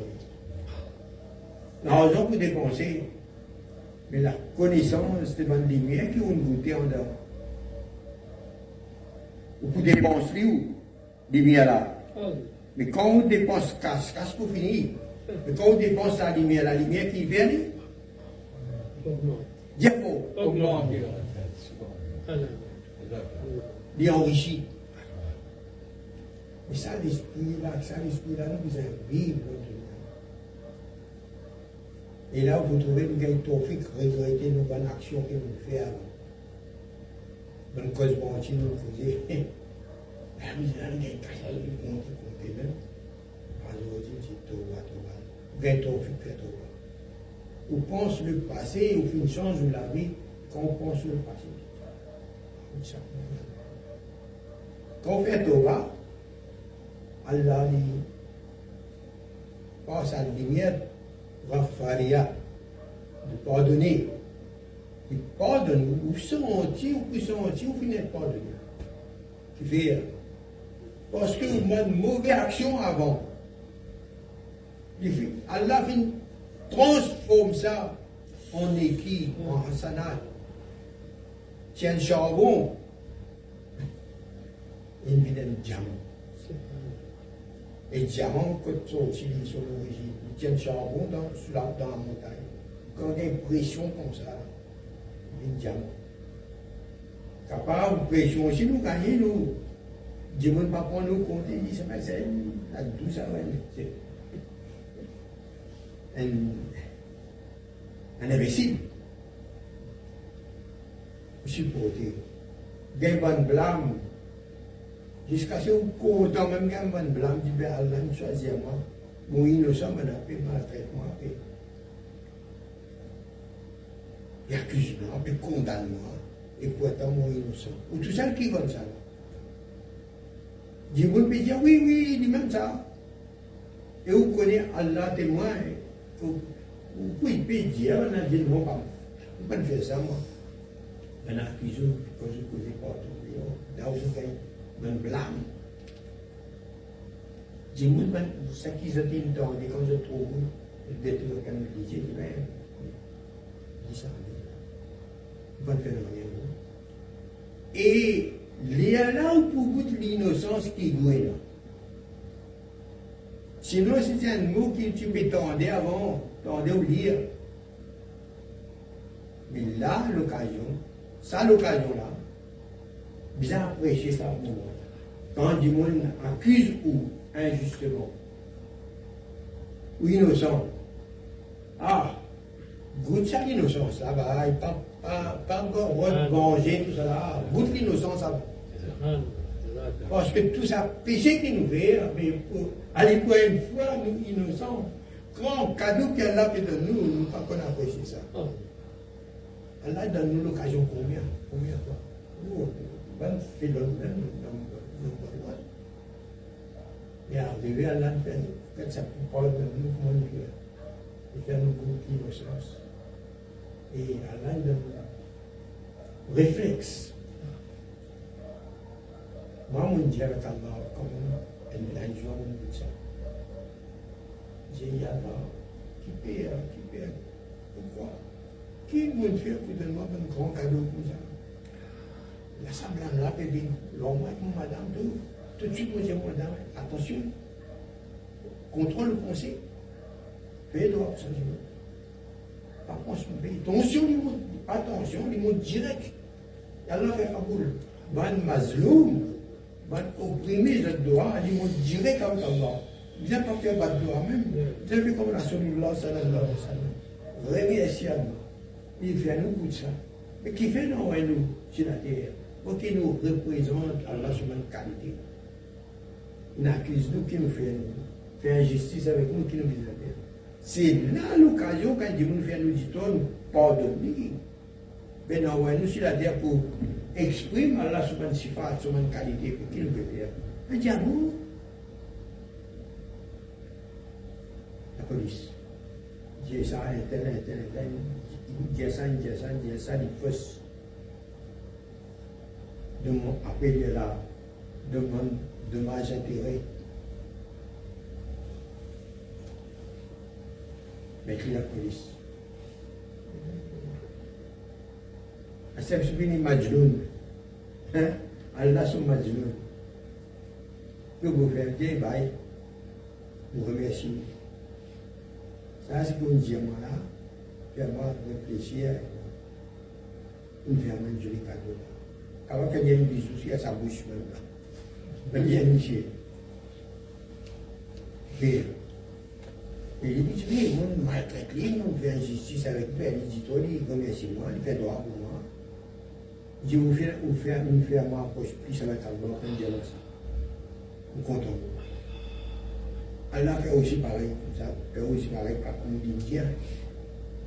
L'argent pour dépenser, mais la connaissance de la lumière qui ont goûté en dehors. Vous pouvez dépenser où Lumière là. Mais quand on dépense casse, casse pour finir. Mais quand on dépense la lumière, la lumière qui vient, Diabo. Augmente. Mais ça, l'esprit là, ça, l'esprit là, nous allons vivre Et là, vous trouvez nous avons tawfiq regretter nos bonnes actions que nous faisons. Bonne cause nous faisons. La misère, nous avons cassé le compte, compte même. Alors, je dis, Toba, Toba. Vous avez tawfiq, fait. On pense le passé, on fait une change de la vie quand on pense le passé. Quand on fait Toba, Allah passe à la lumière Rafaria, de pardonner. Il pardonne, ou senti, ou plus senti, ou finit de pardonner. Qui fait, parce que vous une mauvaise action avant. Allah transforme ça en équipe, en hasanat. Tiens le charbon, il vient un diamant. Et diamant, quand on utilise son origine, il tient le charbon dans, sur la, dans la montagne. Quand il y a une pression comme ça, il y a un diamant. Capable de pression, si nous gagnons, nous, Dieu ne pas prendre nous compte, il dit, c'est la douce, <laughs> un, un imbécile. Supporter. Gain bonne blâme. Jusqu'à ce qu'on content même gain bonne blâme, dit ben Allah choisit moi. Mon innocent m'a appelé, maltraite-moi, et accuse-moi, et condamne-moi, et pourtant mon innocent. Ou tout ça qui comme ça. Dieu peut dire oui, oui, il dit même ça. Et vous connaissez Allah témoin. Vous pouvez dire, on a dit non, pas. Vous ne pouvez pas faire ça, moi. On accuse, quand je ne connais pas tout. Là où je fais, on blâme. J'ai mis ça qui se dit dans des quand je trouve, je vais tout comme je disais, je vais. Dis ça, on va faire rien. Et il y a là où pour vous l'innocence qui est là. Sinon, c'était un mot que tu tendre avant, tendre ou lire. Mais là, l'occasion, ça, l'occasion-là, bien prêcher ça pour moi. Quand du monde accuse ou injustement, ou innocent, ah, goûte ça l'innocence, ça va, pas, pas, pas encore venger tout ça là, goûte l'innocence, ça va. Parce que tout ça, péché qui nous fait, mais pour aller pour une fois, nous innocents, grand cadeau qu'elle a fait de nous, nous ne pas qu'on apprécie ça. Fois Nous, on fait le même dans le monde. Et arrivé à l'antenne, quand ça parle de nous, comment nous faire Et faire nous beaucoup d'innocence. Et à l'âne réflexe. Moi, mon Dieu, avec Allah, comme un jour, on dit ça. J'ai dit Allah, qui paie, qui paie. Pourquoi Qui me fait pour donner un grand cadeau comme ça L'assemblée là, bébé, l'homme, madame, tout, tout de suite, moi, j'ai madame, attention, contrôle le conseil. Paye droit, ça, Par contre, paye. Attention, attention, il monte direct. Allah fait Kaboul. Ban mazloum, ban opprimé, je dois, il monte direct avec Allah. Il n'a pas fait de doigt même. Il a fait comme la Rasulullah sallallahu alayhi wa sallam. Remerciement. Il fait à nous pour ça. Mais qui fait nous, nous, sur la terre Pour qui nous représente Allah sur une qualité. Il accuse nous qui nous fait nous. Fait injustice avec nous qui nous vise la terre. C'est là l'occasion quand nous fait nous pardonner. Mais nous, nous sur la terre pour exprimer Allah sur sifat, sur qualité, pour qui nous fait faire. Dieu, la police. Dieu ça, tel, tel, tel, ça, Ça, il faut de mon appel de mon dommage intérêt. Mais qui la police? Asep subini majnoun. Hein? Allah son majnoun. Que vous faites. Vous remercie. Ça, c'est pour une dire, là, vraiment réfléchir, une vraiment jolie cadeau. Quand il y a une bisou, à sa bouche même là. Il chez. Et il dit, mais on maltraite lui, on fait injustice avec lui, il dit, toi, il remercie moi, il fait droit pour moi. Il dit, vous faites, vous faites, vous faites, moi, approche plus avec Allah, on dit ça. On est content. Allah fait aussi pareil, comme ça, fait aussi pareil, par contre, l'Indien. Elle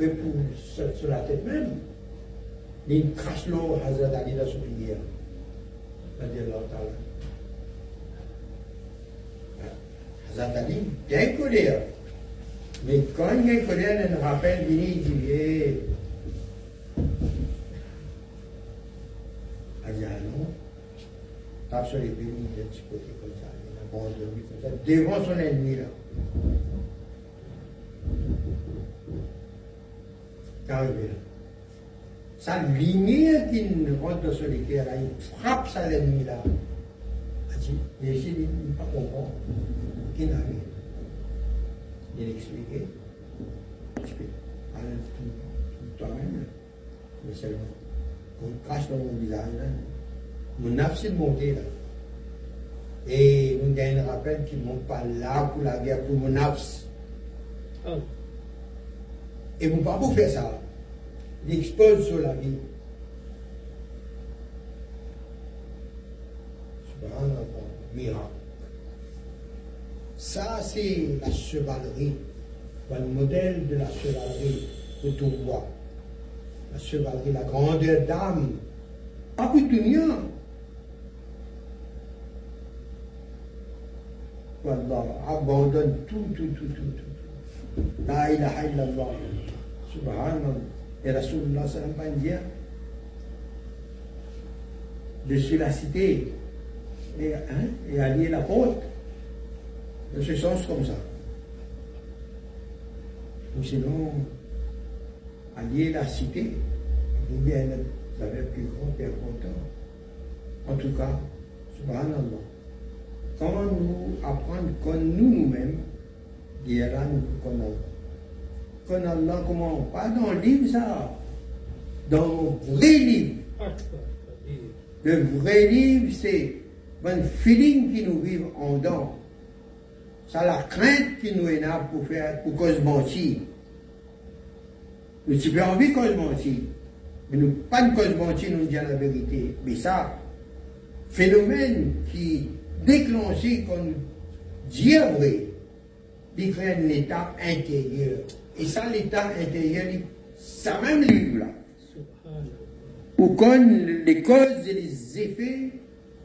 et pour sur la tête même. Il crache l'eau, Hazrat Ali, dans son. Hazrat Ali, bien colère. Mais quand il est colère, il rappelle, il dit, hé, Ali, non, tape les il petit côté ça devant son ennemi là. Arrivé là. Sa lumière qui rentre son éclair là, il frappe sa l'ennemi là. Il essaie de ne pas comprendre. Qui n'a rien? Il expliqué. Explique. Toi-même, mais c'est on cache dans mon visage là. Mon nafs est monté là. Et on a un rappel qu'ils ne vont pas là pour la guerre, pour mon nafs. Oh. Et vont pas pour faire ça. Ils exposent sur la vie. Subhanallah, miracle. Ça, c'est la chevalerie. Le modèle de la chevalerie que tu vois. La chevalerie, la grandeur d'âme. Pas pour tout Allah, abandonne tout, tout, tout, tout, tout. La ilaha illallah. Subhanallah. Et Rasulullah sallam va dire, je suis la cité, et, hein, et Ali la porte. De ce sens comme ça. Ou sinon, Ali la cité, vous avez plus grand père content. En tout cas, subhanallah comment nous apprendre comme nous nous-mêmes, là nous connaissons. Connaissons Allah, comment Pas dans le livre ça, dans le vrai livre. Le vrai livre, c'est un feeling qui nous vive en dedans. C'est la crainte qui nous là pour faire, pour cause mentir. Nous n'avons pas envie de cause mentir. Mais nous pas de cause mentir, nous disons la vérité. Mais ça, phénomène qui déclenché comme Dieu vrai, il crée un état intérieur. Et ça, l'état intérieur, ça même livre là. Ou comme les causes et les effets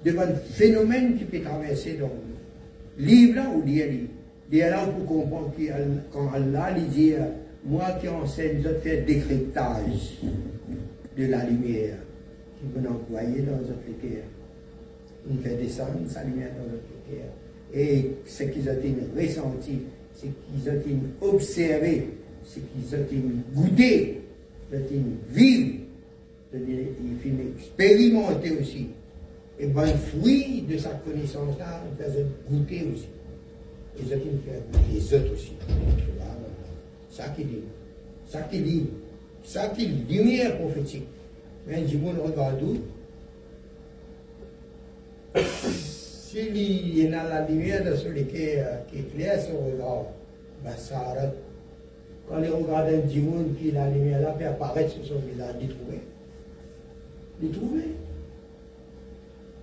de un phénomène qui peut traverser dans le livre là ou Dieu Et alors, pour comprendre quand Allah lui dit, moi qui enseigne, je fais décryptage de la lumière, qui vous envoyer dans notre cœur. Il fait descendre sa lumière dans notre cœur. Et ce qu'ils ont ressenti, ce qu'ils ont observé, ce qu'ils ont goûté, qu'ils ont vécu, ils ont expérimenté aussi. Et ben, fruit de sa connaissance-là, on fait goûter aussi. Qui nous fait les autres aussi. Ça qui dit. Ça qui dit. Ça qui dit, lumière prophétique. Mais du monde regarde où? S'il y a la lumière de celui qui, éclaire son regard, ben ça arrête. Quand il regarde un monde qui la lumière là peut apparaître sur son visage, il trouve. Il trouve.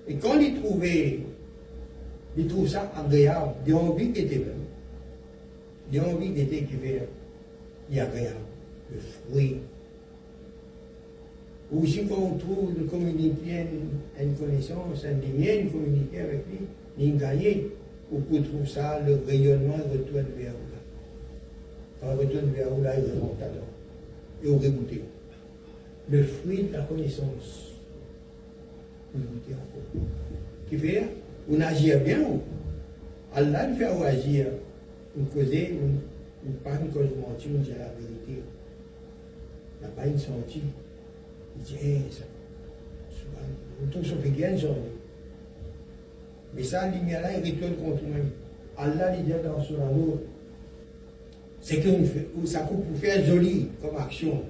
Et quand il trouve, il trouve ça agréable, il a envie d'être même. Il a envie d'être qui fait, il est agréable, le fruit ou si on trouve de communiquer une, connaissance, un lien, communiquer avec lui, il gagne, ou qu'on trouve ça, le rayonnement retourne vers là. Quand retourne vers là, il remonte alors. Et on goûter. Le fruit de la connaissance. On goûter encore. Qui fait, on agit bien. Allah nous fait agir. On causer, on pas une cause mentir, dit la vérité. N'a pas une sortie. Jezus. Untuk sebagian zolim. Misal di là, il retourne contre nous. Allah dit dans surah Nour, c'est que ça peut pour faire joli comme action.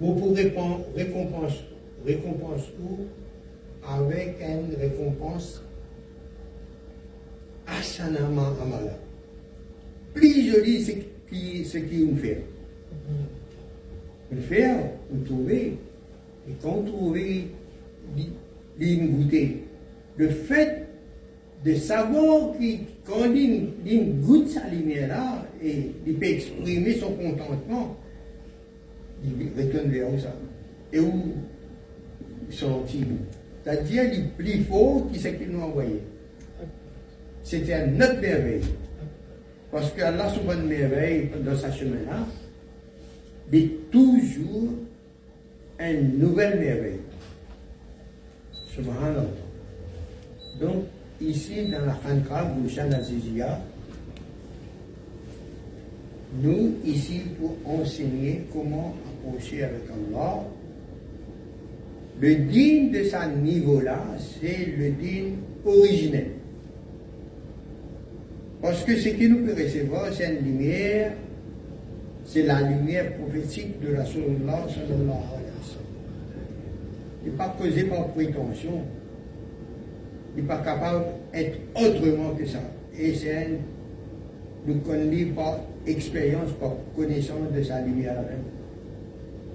Vous pourrez récompense, récompense ou avec une récompense asanama amala. Plus joli ce qui, ce qui le faire, le trouver. Et quand trouver, goûter. Le fait de savoir que quand goûte sa lumière-là, et il peut exprimer son contentement, il retourne vers ça. Et où sortir C'est-à-dire, il est plus fort que ce qu'il nous a envoyé. C'était un autre merveille. Parce qu'Allah, souvent merveille dans sa chemin-là, de toujours une nouvelle merveille. Subhanallah. Donc, ici, dans la Khanka, Bouchan Azizia, nous, ici, pour enseigner comment approcher avec Allah, le digne de ce niveau-là, c'est le digne originel. Parce que ce qui nous peut recevoir, c'est une lumière c'est la lumière prophétique de la Rasulullah sallallahu alayhi wa sallam. Il n'est pas causé par prétention. Il n'est pas capable d'être autrement que ça. Et c'est nous connaissons par expérience, par connaissance de sa lumière même.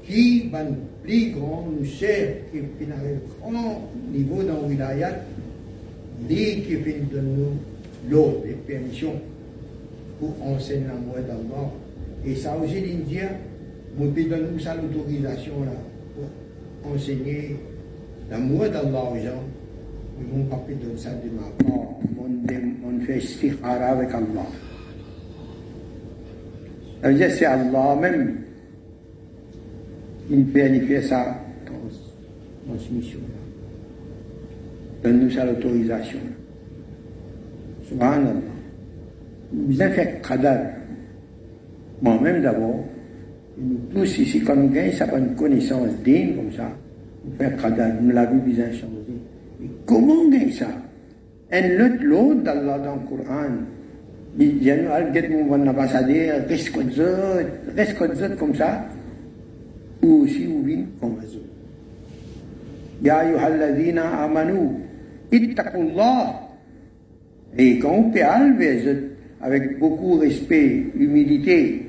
Qui va plus grand, nous cher, qui est un grand niveau dans le wilayat, dit qui fait de nous l'autre, les permissions pour enseigner l'amour d'Allah et ça aussi, l'Indien, vous donne nous ça l'autorisation là pour enseigner l'amour d'Allah aux gens. Mais mon papa donne ça de ma part. On, fait istikhara avec Allah. C'est Allah même qui fait ça transmission. Donne-nous ça l'autorisation. Subhanallah. Avez fait qadar moi-même d'abord, nous tous ici, quand nous gagnons ça une connaissance digne comme ça, faisons cadavre, nous de changer. Et comment on gagne ça? Un autre l'autre d'Allah dans le Coran, il dit, nous allons mon ambassadeur, reste comme ça, reste comme ça, ou aussi ou bien comme ça. Ya amanu, ittaqullah. Et quand on parle avec beaucoup de respect, humilité,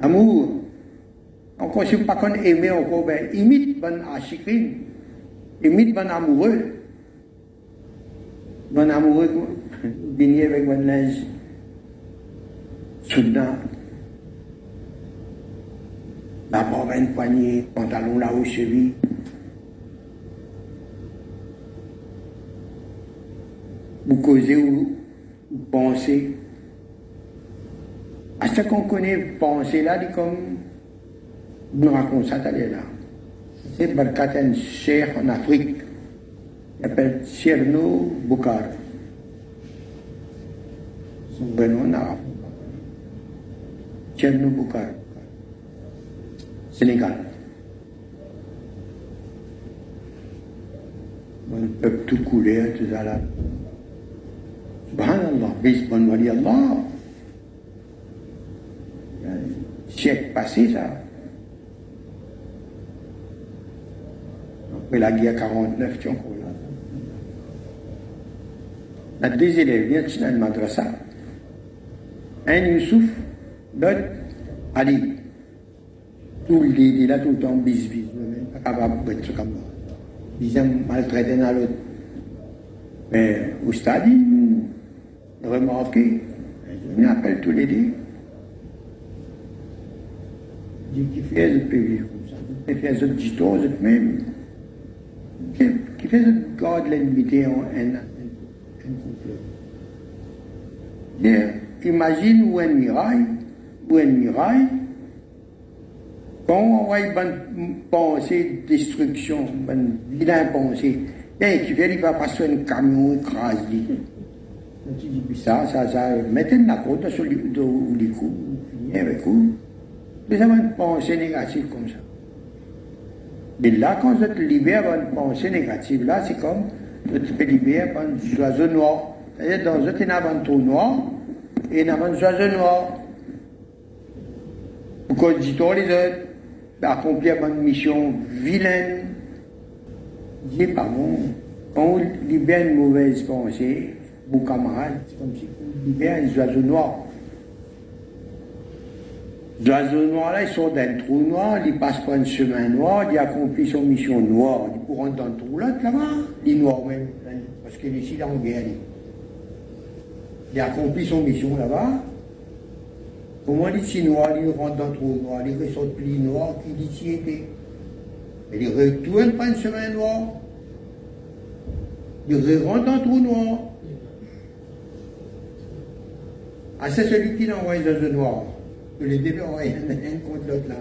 amour. On ne pas qu'on aimer encore, ben, imite bon achikin, imite bon amoureux. Bon amoureux, venir <laughs> avec mon linge, soudain, d'abord une poignée, pantalon là aux chevilles. vous causez ou, vous pensez. À ce qu'on connaît, penser là, dit comme, nous raconte ça, là. C'est Barkat Cheikh en Afrique. Il s'appelle Cherno Boukar. Son vrai nom en arabe. Cherno Boukar. Sénégal. On peut tout couler, tout ça là. Subhanallah, bismillah, wali Allah. Passé, ça. Après la guerre 49, tu es encore là. La deux élèves viennent dans le madrasa. Un Youssouf, l'autre Ali. Tout il est là tout le temps, bis, bis, pas capable de être comme ça. Ils maltraité dans l'autre. Mais au stade, ils remarqué, ils appellent tous les deux. Ils disent qui fait, je peux vivre comme ça. Qui fait, je dis toi, je même. Qui fait, je garde l'ennemi en un complot. Imagine où un miraille, où un miraille, quand on voit une pensée de destruction, une vilain pensée, et qui fait, il va passer un camion écrasé. Ça, ça, ça, mettez la côte sur les coups, finir avec vous. Une pensée négative comme ça. Mais là, quand vous êtes libéré d'une pensée négative, là, c'est comme vous êtes libéré par un oiseau noir. C'est-à-dire, dans vous êtes un noir, et un oiseau noir. Pourquoi dit-on les autres accomplir une mission vilaine. Dis pas bon. Quand on libère une mauvaise pensée, vos camarades, c'est comme si on libère les oiseaux noirs. Les oiseaux noirs là, ils sont dans un trou noir, ils passent par un chemin noir, ils accomplissent son mission noire. Ils pourront dans le trou là, là-bas, les noirs même, parce qu'il est ici en guerre. Il accomplit son mission là-bas, Comment les Chinois, ils rentrent dans le trou noir, ils ressortent plus noirs qu'ils y étaient. Mais ils retournent pas un chemin noir. Ils rentrent dans le trou noir. Ah, c'est celui qui l'a envoyé dans le noir. Que les deux envoyé <laughs> un contre l'autre là.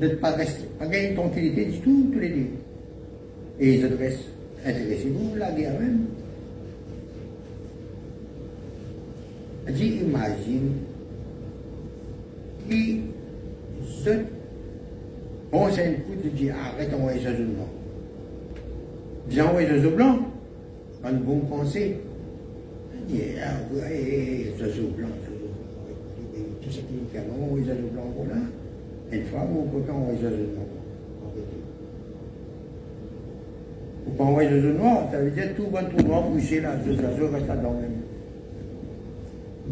N'êtes pas, pas gagné de tranquillité du tout, tous les deux. Et ils adressent, intéressez-vous la guerre même. J'imagine qui se pose un coup de dire arrête d'envoyer ce blanc. J'ai envoyé ce blanc, pas une bonne pensée. Il dit, ah ouais, ce blanc, tout ce qui est fait, on envoie ce blanc voilà. Une fois, vous pouvez envoyer ce blanc. Vous pouvez envoyer ce noir, ça veut dire tout bon tout noir bouché là, ce oiseau reste là-dedans même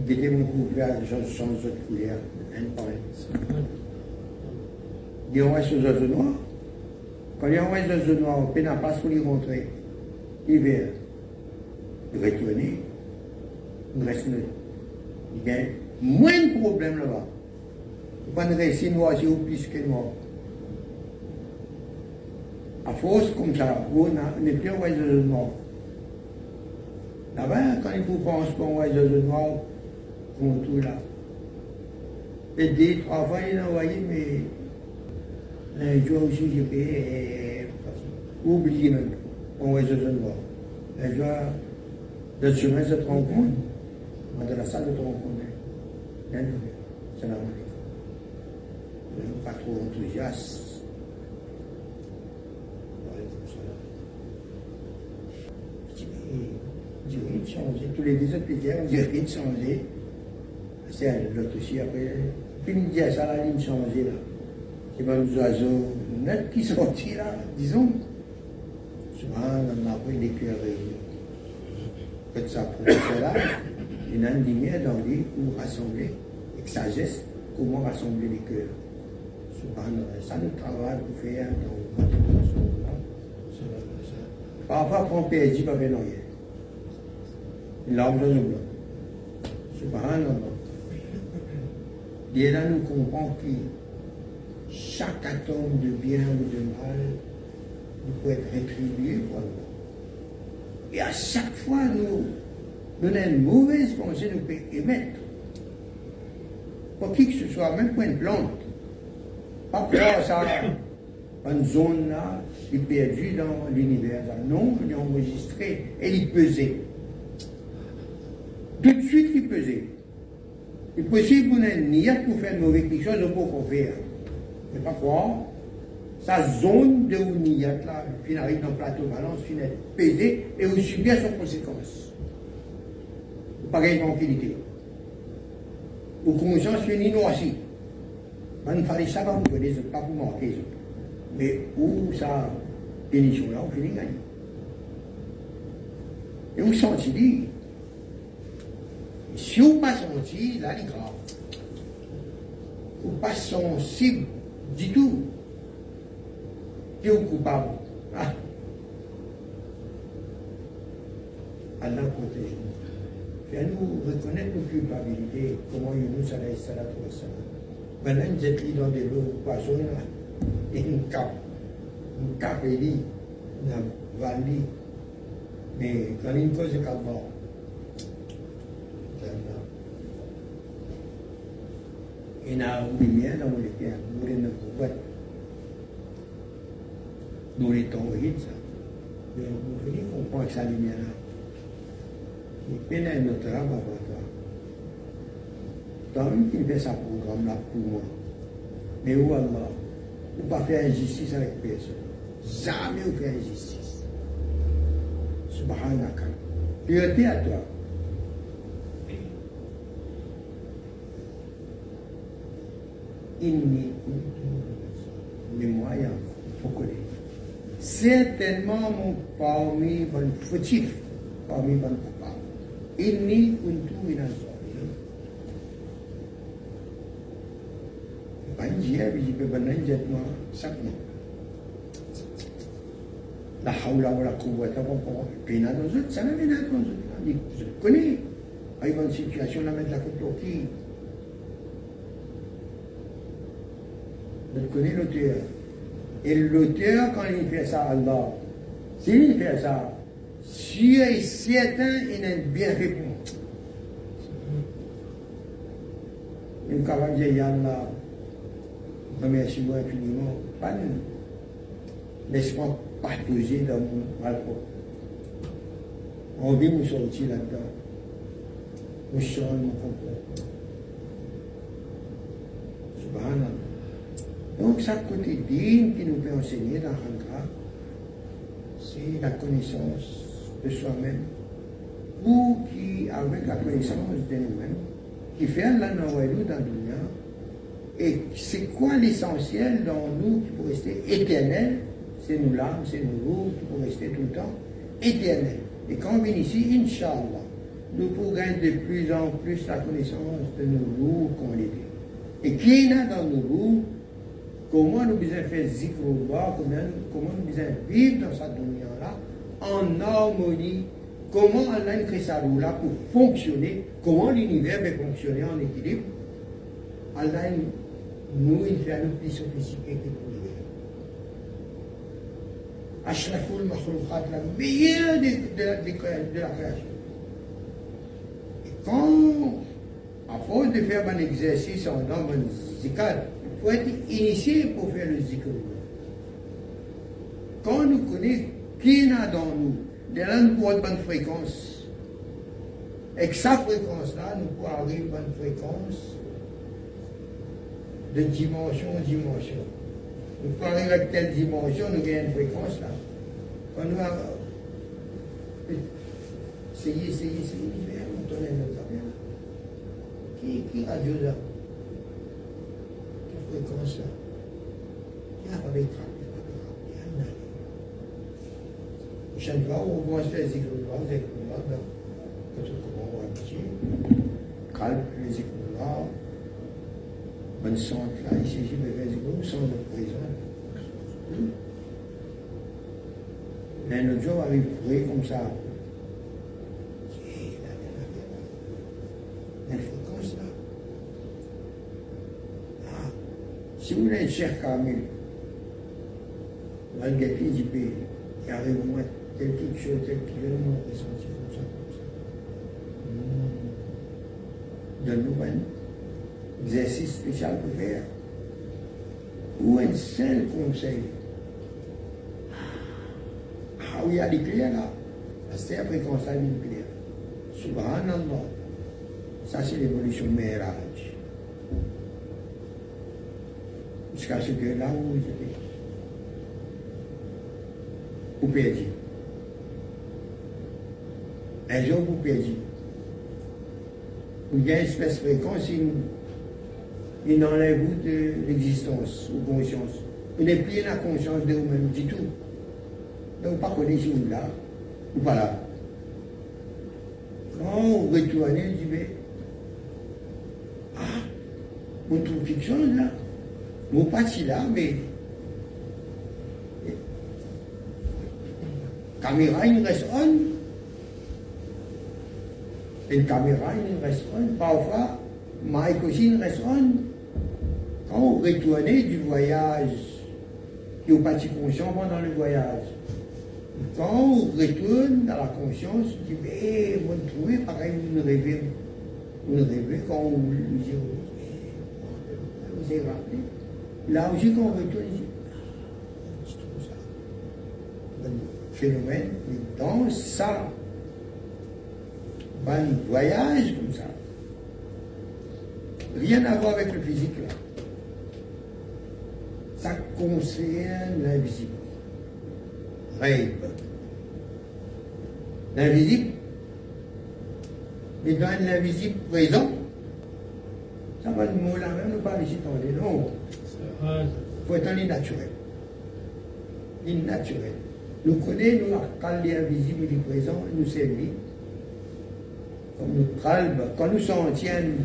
était mon couvert sans autre couleur, un par un. Il envoie ce oiseaux noirs. Quand il envoie ce oiseaux noirs, on n'a pas pour y rentrer. L'hiver, il reste Il y a moins de problèmes là-bas. On reste noir, c'est plus que noir. À force comme ça, on n'est plus envoyé des oiseaux noirs. Là-bas, quand il vous pense qu'on des oiseaux noirs, mon tout là. Et deux, trois fois, il a envoyé, mais un jour aussi, j'ai fait, oublié même, on va se voir. Un jour, le chemin se rencontre, de salle de rencontre. C'est la Pas trop enthousiaste. J'ai rien de changé. Tous les deux autres pédiatres, j'ai rien de changé c'est l'autre aussi après. Puis il dit à ça, la ligne changée là. C'est pas les oiseaux nets qui sont là, disons. Souvent, on a pris des cœurs Faites ça pour cela. Il a une lumière dans lui pour rassembler, avec sagesse, comment rassembler les cœurs. Souvent, ça nous travaille pour faire dans notre là. Parfois, on perd, il va venir. Il a besoin de blanc. Subhanallah. Et là, nous comprenons que chaque atome de bien ou de mal nous pouvons être rétribués pour Allah. Et à chaque fois, nous donnons une mauvaise pensée, nous pouvons émettre. Pour qui que ce soit, même pour une plante. Croire ça, une zone là, qui est perdue dans l'univers. Non, il est enregistré et il pesait. Tout de suite, il pesait. Il est possible qu'on ait une pour faire une mauvaise quelque chose, on peut faire. Mais pas croire sa zone de Ouniyat, là, qui arrive dans le plateau balance, finit pesé et vous subir ses conséquences. Pas de tranquillité. Ou conscience finit noircie. Il fallait ça pour vous pas pour manquer. Mais où ça, pénition là, on finit gagner. Et vous sentez, si vous pas senti, là, il. Vous pas sensible du tout est coupable. Ah. Allah protège-nous. Fais-nous reconnaître nos culpabilités, comment Yunus alayhi salatu wa salam. Maintenant, nous êtes dans des et une cape, une cape est dit, une valide. Mais quand il cause de calme, il y a une lumière dans le cœur, nous ne nous les tauhids, ça. Mais on sa lumière-là. Il pénètre notre âme avant toi. Tant lui qui fait sa programme là pour moi. Mais où Allah, ne pas faire injustice avec personne. Jamais on fait injustice. Subhanaka. Priorité à toi. Inni il faut connaître certainement mon parmi bon fautif, parmi bon coupable. Inni kuntu minas zalimin. Banjia biji bebananjat ma sakna. La hawla wa la quwwata wa quwwata pena dans eux, ça n'avait pas dans eux. Je connais. Avec une situation là mettre la côte qui. Je connais l'auteur. Et l'auteur, quand il fait ça, Allah, s'il fait ça, si est certain, il est bien. Une capable de dire, Allah, remercie-moi infiniment. Pas laisse-moi partager dans mon malheur. On vit nous sortir là-dedans. Nous changeons mon comportement. Subhanallah. Donc, ça côté digne qui nous peut enseigner dans Hankra, c'est la connaissance de soi-même, ou qui, avec la connaissance de nous-mêmes, qui fait Allah dans le dunya, et c'est quoi l'essentiel dans nous qui peut rester éternel C'est nous l'âme, c'est nous l'eau qui peut rester tout le temps éternel. Et quand on vient ici, Inch'Allah, nous pourrons de plus en plus la connaissance de nos loups qu'on était. Et qui est là dans nos loups Comment nous devons faire zikrullah, comment nous devons vivre dans cette dunya-là en harmonie, comment Allah crée sa là pour fonctionner, comment l'univers va fonctionner en équilibre. Allah nous, il fait nous plus sophistiqués que l'univers. Ashraful makhloukat, la meilleure de, la création. Et quand, à force de faire un exercice en dans un zikr, faut être initié pour faire le zikr. Quand nous connaissons qui a dans nous, de là pouvons bonne fréquence. Avec sa fréquence-là, nous pouvons arriver à une fréquence de dimension en dimension. Nous pouvons arriver à telle dimension, nous gagnons une fréquence là. Quand nous avons essayé, essayé, essayé, on tourne notre affaire. Qui, qui a Dieu là comme ça. Il n'y a pas de trappe, il n'y a pas de trappe, il y a rien. Chaque fois, on commence à faire des des on va habituer, calme, les bonne santé là, ici, je vais faire des prison. Mais notre jour arrive comme ça. Si vous voulez cher Kamil, malgré du pays, Et arrive-moi tel quelque chose, tel qu'il est, mon ressenti comme ça, comme ça. Donne-nous un exercice spécial pour faire. Ou un seul conseil. Ah oui, il y a des clairs là. C'est la fréquence à nucléaire. Subhanallah. Ça, c'est l'évolution Mérage. Jusqu'à ce que là où j'étais, vous perdez. Un jour, vous. Vous avez une espèce fréquence, il, il enlève vous de l'existence ou conscience. Vous n'avez plus la conscience de vous-même du tout. Donc, pas connaître vous là, ou pas là. Quand vous retournez, vous dites, ah, on trouve quelque chose là. Mon parti là, mais caméra, il reste on. Une caméra, il reste on. Parfois, il reste on. Quand vous retournez du voyage, vous parti conscient pendant le voyage. Quand on retourne dans la conscience, on dit, mais vous trouvez pareil, vous rêvez. Vous rêvez quand vous vous dites, vous avez rappelé. Là aussi, quand on retourne, on dit, je trouve ça. Un phénomène, mais dans ça, un voyage comme ça, rien à voir avec le physique là. Ça concerne l'invisible. Rêve. L'invisible, mais dans l'invisible présent, ça va le mot là même, nous pas ici dans les noms. Il faut être en naturel. Innaturel. Nous connaissons, nous, l'invisible est présent, nous servir. Quand nous sommes tiennent,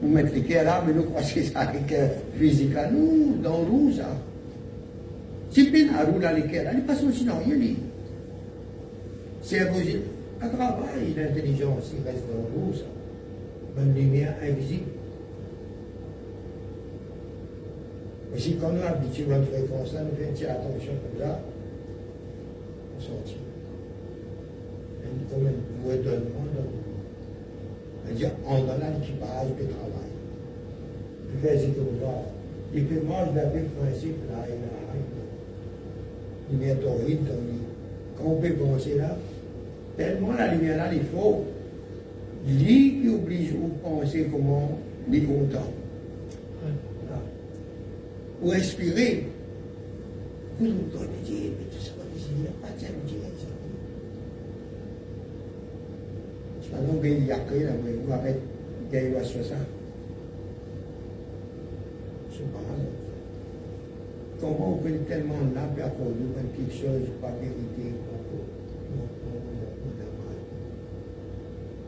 nous mettons les cœurs là, mais nous croyons <laughs> que ça avec physique là. Nous, dans l'eau, ça. Si bien à rouler les cœurs là, il passe aussi dans rien. C'est impossible. À travail, l'intelligence, il reste dans l'eau, ça. Une lumière invisible. Aussi, quand nous habituons à une fréquence là, nous faisons attention comme ça, on sortit. Comme un dans C'est-à-dire, on donne l'équipage de travail. Puis faire comme ça. Et puis moi, je l'avais principe là, il y a une lumière torride, quand on peut penser là, tellement la là, il faut, lui qui oblige à penser comment il est content ou inspiré. Vous nous donnez Dieu, mais tout ça, il n'y a pas de Dieu. Lalu beli yakin lah, beli gua kan gaya waswasa. Subhanallah. Comment on peut tellement là, puis on nous quelque chose, pas vérité, pas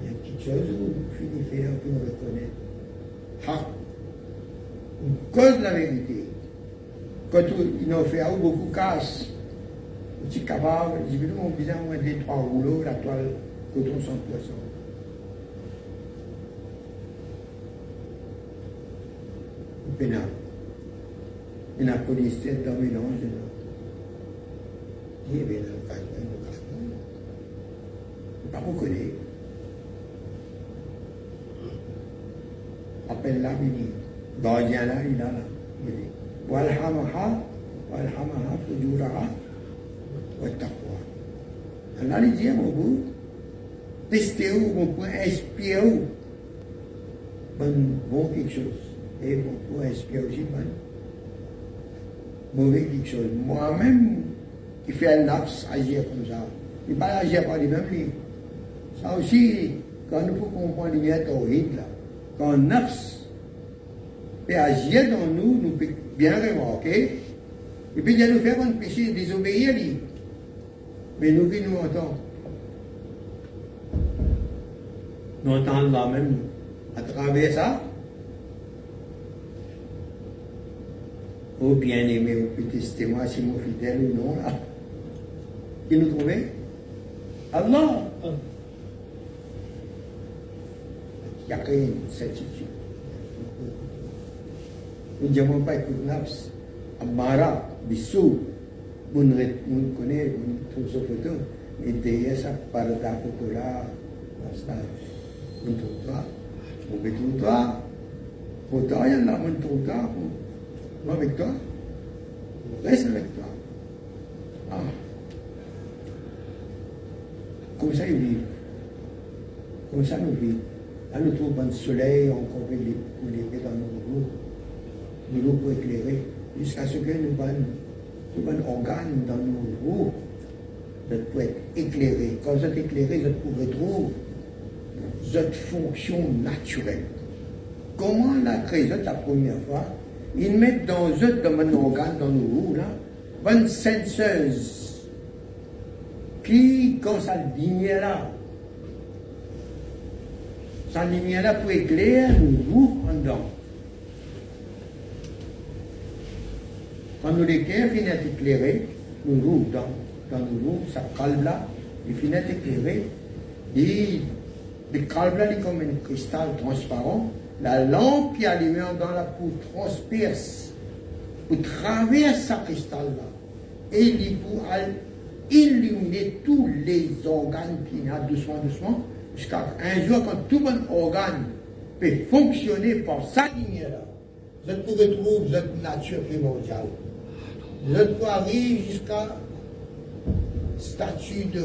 Il y a quelque chose où on peut faire, on peut reconnaître. Ha! Une cause la vérité. Quand il nous fait beaucoup casse, je suis capable, j'ai vu mon besoin de trois rouleaux, la toile coton 100%. Pénal. Il y a un policier dans le mélange. Il y avait un carton, un carton. Pas qu'on connaît. Appelle là, il dit, gardien là, il est là. Il dit, et on pourrait aussi mal. Mauvais quelque chose. Moi-même, qui fait un laps agir comme ça. Il ne pas agir par lui-même. Ça aussi, quand nous pouvons comprendre bien là, quand Nafs peut agir dans nous, nous peut bien remarquer, et puis il nous faire un péché, désobéir lui. Mais nous qui nous entendons, nous entendons là même à travers ça, Oh bien-aimé, oh petit moi si mon fidèle ou non, là. Qui nous trouvait? Allah. Il y a qu'une certitude. Nous n'avons pas écouté nafs, amara, bisou. on connaît, on trouve sa photo, et derrière ça, par la photo là, on trouve toi, on peut trouver toi, photo, il y en a, on trouve toi, on avec toi, on reste avec toi. Ah. Comme ça, ils vivent. Comme ça, nous vivons. Là, nous trouvons le soleil, on peut les, les dans nos roues, nous pour éclairer, jusqu'à ce que nous avons un organe dans nos roues, de pour être éclairé. Quand vous êtes éclairé, vous pouvez trouver votre fonction naturelle. Comment la créé la première fois Ils mettent dans eux, un organe, dans nos roues, là, une senseuse qui, quand ça lumière là, sa lumière là pour éclairer nous en dedans. Quand nous les cœurs finissent éclairés, nous rouvrons dans, dans nous ça calme là, il finit éclairé, et le calme là, il est comme un cristal transparent, la lampe qui allumée dans la peau transperce, pour traverser ce cristal là, et il pour illuminer tous les organes qui y a doucement, doucement, jusqu'à un jour quand tout mon organe peut fonctionner par sa lumière-là, vous pouvez trouver votre nature primordiale. Vous pouvez arriver jusqu'à statut de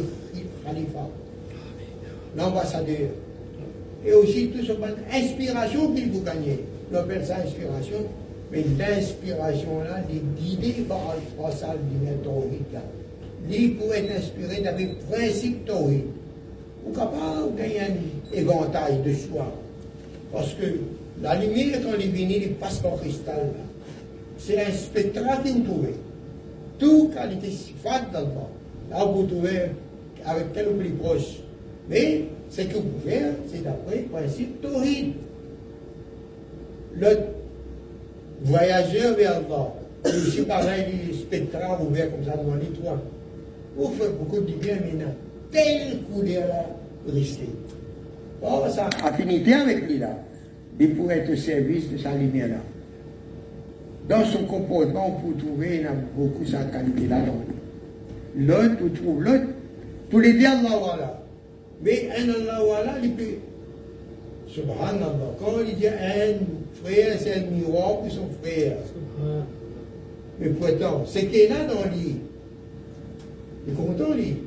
Khalifa, l'ambassadeur. Et aussi tout ce bonne inspiration qu'il vous gagnez. On appelle ça inspiration, mais l'inspiration-là, les guider par le passage du théorique là. Il pour être inspiré le principe théorique ou capable de gagner un éventail de choix. Parce que la lumière, quand elle est il passe par cristal. C'est un spectacle que vous trouvez. Toute qualité sifat dans le bas. Là, vous trouvez avec tel ou plus proche. Mais ce que faire, c'est d'après le principe torride. Le voyageur vers c'est aussi pareil, les spectrales ouverts comme ça devant les trois. Vous faites beaucoup de bien maintenant telle couleur-là risquée. Oh, ça affinité avec lui là. Il pourrait être au service de sa lumière-là. Dans son comportement, on peut trouver il a beaucoup sa qualité-là. L'autre, on trouve l'autre. Tous les deux, Allah voilà. Mais en Allah, Subhanallah, subhanallah. Quand il dit un frère, c'est un miroir de son frère. Mais pourtant, c'est qu'il est là dans lui. Il est content, lui.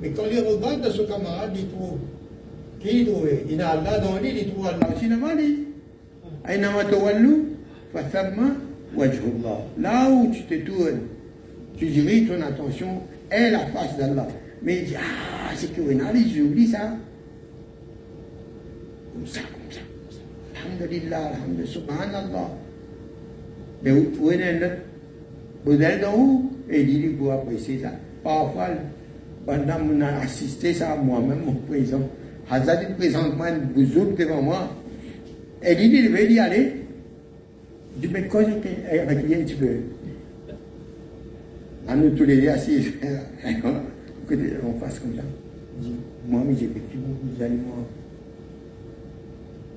Mais quand il regarde dans son camarade, il trouve. Qui il trouve? Il a Allah dans lui, il trouve Allah. Finalement, lui. Aïnama tawallu, fasamma wajhullah. Là où tu te tournes, tu diriges ton attention est la face d'Allah. Mais il dit, ah, c'est que Ali, j'oublie ça. Comme ça, comme ça, comme ça. Alhamdulillah, alhamdulillah, subhanallah. Mais vous pouvez un autre modèle d'en haut et il dit pour apprécier ça. Parfois, pendant que a assisté ça moi-même, mon président, Hazard il présente moi une bouzouk devant moi. Et il dit, il veut y aller. Je quand je avec lui un petit peu. À nous tous les deux assis, <laughs> on fasse comme ça. Je dis, moi, mais j'ai vécu beaucoup moi.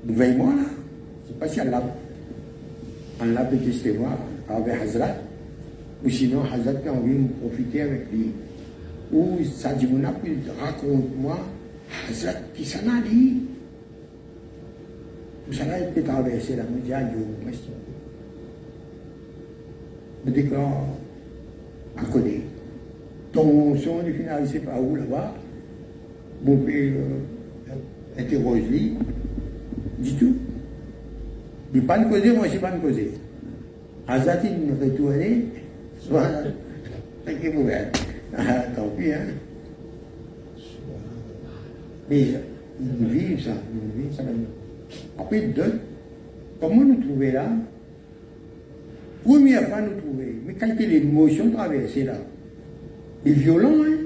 Veille-moi là. Je ne sais pas si Allah, Allah peut tester voir avec Hazrat. Ou sinon, Hazrat a envie de profiter avec lui ou Sadimouna raconte-moi, Hazrat qui s'en a dit. Vous savez, il peut traverser la média, il y a une question. Je à côté. Ton son est finalisé par où là-bas Mon père euh, interroge lui, dit tout. Il pas de causer, moi je ne sais pas de causer. Hazrat, il me retourne, soit, <laughs> c'est <laughs> ah, tant pis, hein. Mais nous vivons ça, nous vivons ça. Après deux, comment nous trouver là? Première fois nous trouver, mais il a l'émotion traversée là, les violents, hein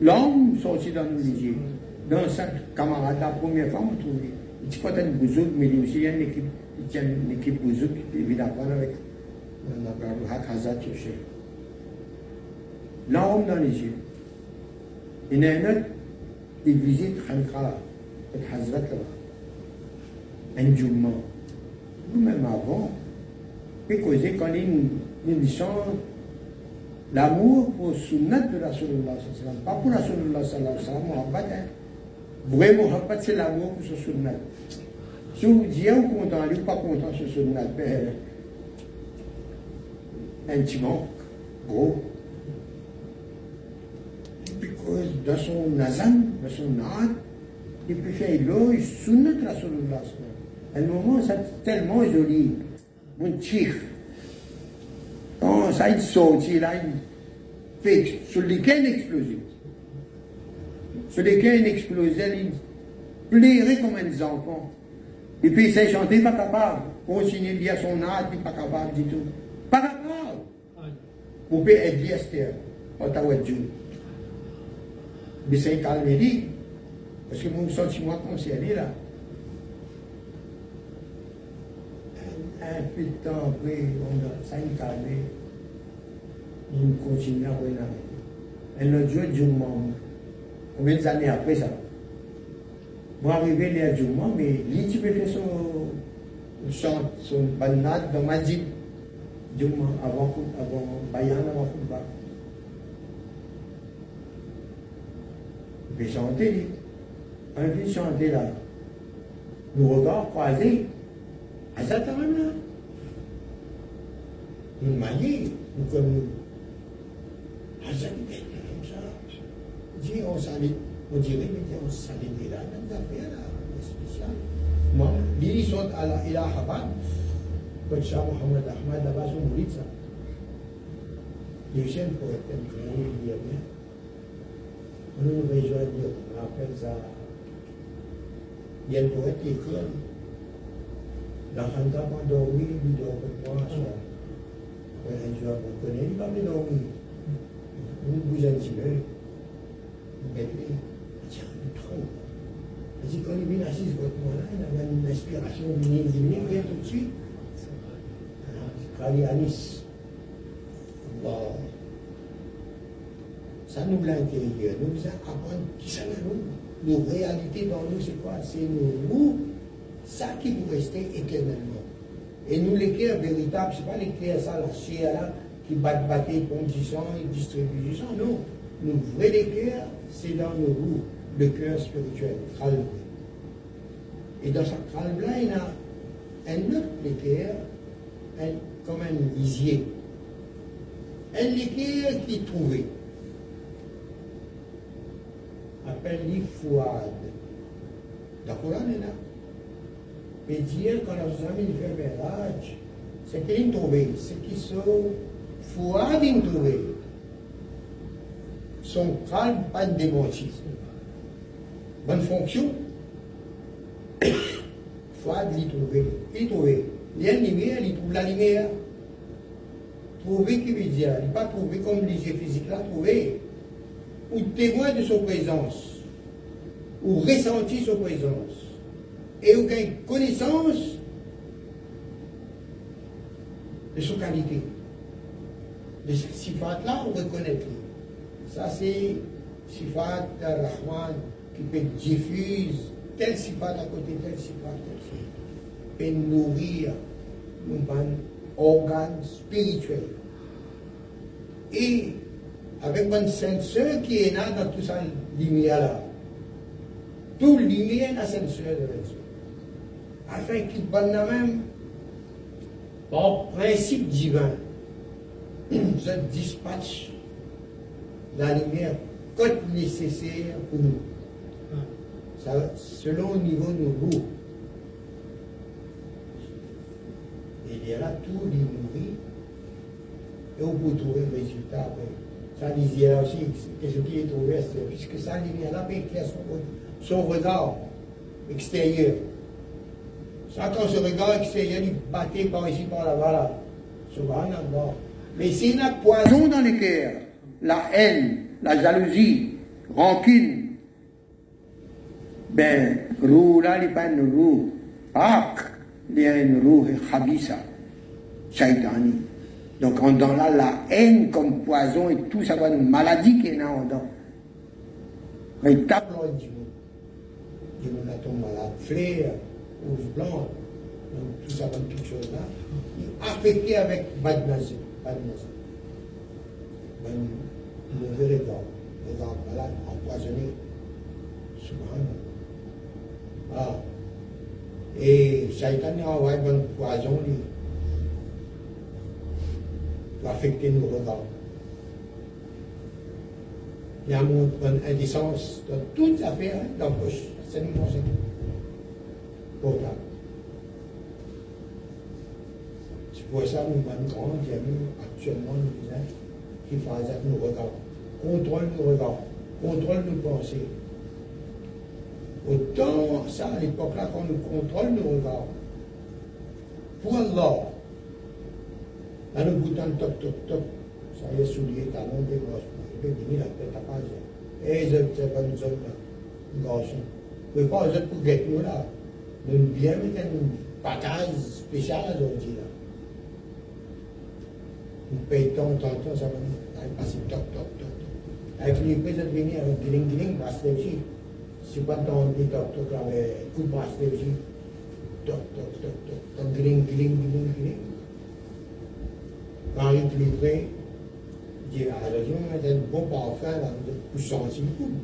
L'homme sorti dans nos yeux. Dans sa camarade, la première fois, nous trouver. Il dit pas une bouzouk, mais il y a aussi une équipe, il y a une équipe bouzouk, d'apprendre avec, on a de Hakazat, je sais larmes dans les yeux. Il y a un autre, il visite Khankara, le Hazrat là, un Jumma. Nous-mêmes avant, puis causer quand il nous chante, L'amour pour sunnat de Rasulullah sallam, pas pour Rasulullah sallam, Muhammad. Hein. Vrai Muhammad, c'est l'amour pour ce sunnat. Si vous dites, vous content, vous pas content ce sunnat, ben, manque, gros. Because dans son nazan, dans son naat, il peut faire l'éloge sunnat Rasulullah sallam. À un moment, c'est tellement joli. Mon chief. Là, il fait sur lesquels explosé. Sur lesquels il plairait comme un enfant. Et puis il s'est chanté, pas capable. Continuer à dire son âge, pas capable du tout. Pas capable. Vous pouvez aider Esther, Ottawa Dieu. Mais c'est calmerie. Parce que mon sentiment concerné là. Un peu de temps après, on a calmé. On continue à regarder. Et le Dieu du monde, combien d'années après ça? Moi, arrivé les du monde, mais lui, tu peux faire son chant, son banade dans ma jeep. Du monde, avant, avant Bayan, avant Fouba. Il peut chanter, on peut chanter là. Nous regardons croisés. Exactement. Nous manions, nous comme nous. comme ça. Dis, on s'allait, on dirait, mais on s'allait là, dans les affaires là, spéciales. Moi, ils sont à la Ilahabad, comme ça, Mohamed Ahmad, là-bas, sont mourus ça. Les jeunes pourraient être créés, il y a bien. On nous rejoint, on appelle ça. Il y a un poète qui écrit. L'enfant n'a pas dormi, il on connaît, il va me dormir. Vous bougez un petit peu. Vous mettez, tiens, il trompe. Il dit, quand il vient assis votre moi là, il a une inspiration, il il vient tout de suite. Kali Anis. Bon. Ça nous l'intérieur, nous apprendre qui ça nous. Nos réalités dans nous, c'est quoi? C'est nos ça qui vous rester éternellement. Et nous, l'équerre véritable, ce n'est pas l'équerre, ça, la là, qui bat battait, condition et distribue sang. Non. Nous, vrai l'équerre, c'est dans nos roues, le cœur spirituel, calme. Et dans sa calme là, il y a un autre équerre, comme un lisier. Un équerre qui est trouvé. Appelle lui fouade. Il là. Fait ménage, c'est qu'ils trouvent, c'est qu'ils sont fouades trouver. Son calme, démenti. Bonne fonction. <coughs> Fouade, il trouve. Il trouve. Il y a une lumière, il trouve la lumière. Trouver qui veut dire, il pas trouver comme les yeux physiques là, trouver. Ou témoin de son présence. Ou ressentir son présence et aucune connaissance de sa qualité. De ce sifat-là, on reconnaît. Ça, c'est sifat Rahman qui peut diffuser tel sifat à côté, tel sifat, tel sifat. Peut nourrir nos organes spirituels. Et avec une senseur qui est là dans tout ça, lumière-là. Tout est la senseur de l'esprit afin qu'il la même par principe divin, je dispatche la lumière côte nécessaire pour nous. Selon le niveau de nos goûts. Il y a là tout les et on peut trouver le résultat après. Ça disait aussi que ce qui est trouvé, puisque ça lumière là peut éclairer son, son regard extérieur. Chacun se regarde extérieur, il battait par ici, par là, voilà. Subhanallah. Mais s'il y a poison dans les cœurs, la haine, la jalousie, rancune, ben, roue là, il y a une roue khabisa, shaitani. Donc, on donne là la haine comme poison et tout, ça va une maladie qui est en dedans. Tape l'on dit, il a ton malade, flair rouge blanc, donc tout ça toutes choses là, affecté avec Badnazé. un mauvais regard, regard malade, empoisonné. Subhanallah. Ah. Et Shaitan a envoyé un poison, lui, pour affecter nos regards. Il y a une indécence dans toute affaire, hein, dans. C'est pour ça que nous avons grand amis actuellement, nous disons, qui font nos regards. Contrôle nos regards. Contrôle nos pensées. Autant, ça, à l'époque-là, quand nous contrôle nos regards. Pour Allah, là, nous goûtons toc, toc, toc. Ça y est, soulier, talon, des grosses. E je te ban zon na goshen. We pa je la. Nou bien mi ten pataj spécial a zon di la. Nou pe ton ton ton sa ban ay pasi tok tok tok. Ay fini pe je vini a giling giling pas de si. Si pa ton di tok tok la ve kou pas de si. Tok tok tok tok. Tok giling giling giling giling. Quand il dit à la région, a un bon parfum, là, de c'est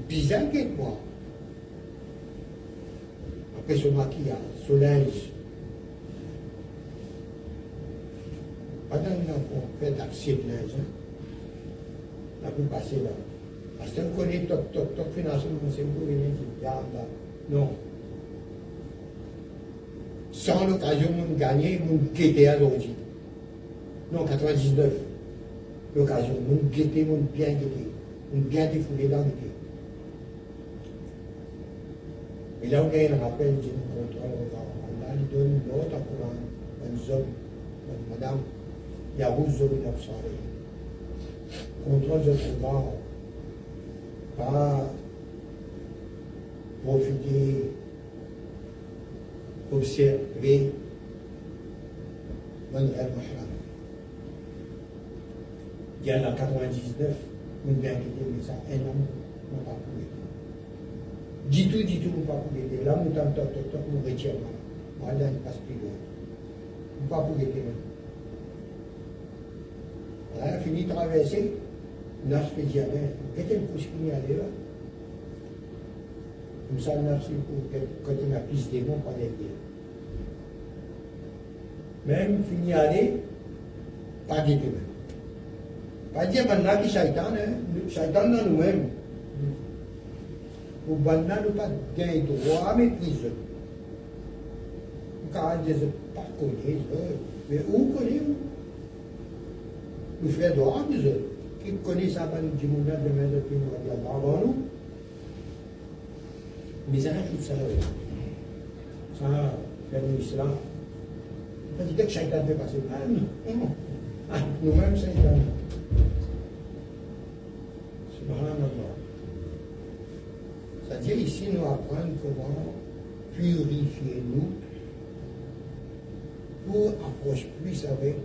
bizarre que moi. Après son maquillage, son linge. Pendant qu'on fait de hein, là, vous passez là. Parce qu'on connaît toc toc toc financièrement, c'est vous venir. Non. Sans l'occasion, de gagner, vous quittez à l'origine. Non, 99 l'occasion, nous guetter, bien guetter, nous bien défouler dans le. Ilang kayo nakapending control of our Allah doon bota Quran ng zob ng madam يعوذ من أبصارهم وانتظر الله تعالى profiter, observer من غير محرم ديالنا 99 من بعد كلمة إنهم مطابقين un homme, nous pas pu aider. Dis tout, dis tout, nous pas pu aider. Là, nous t'en toc, toc, toc, nous retirons. Moi, là, il passe plus loin. Pas pu aider. Là, fini neuf fait dire, qu'est-ce que couche fini aller là Comme ça, pour quand il a démons, pas d'aider. Même fini aller, pas même. Kajian banna ki syaitan eh, syaitan na nous-mêmes. Ou banna nous pas gain droit maîtrise. Car je ne pas connaître, mais où connaît-vous Nous faisons droit nous qui connaît ça par le Jimouna de même depuis nous Allah avant nous. Mais ça ajoute ça. Ça, c'est l'islam. Parce que syaitan fait passer. Ah non, non. Nous-mêmes, syaitan. Subhanallah. Ici, nous apprenons comment purifier nous pour approcher plus avec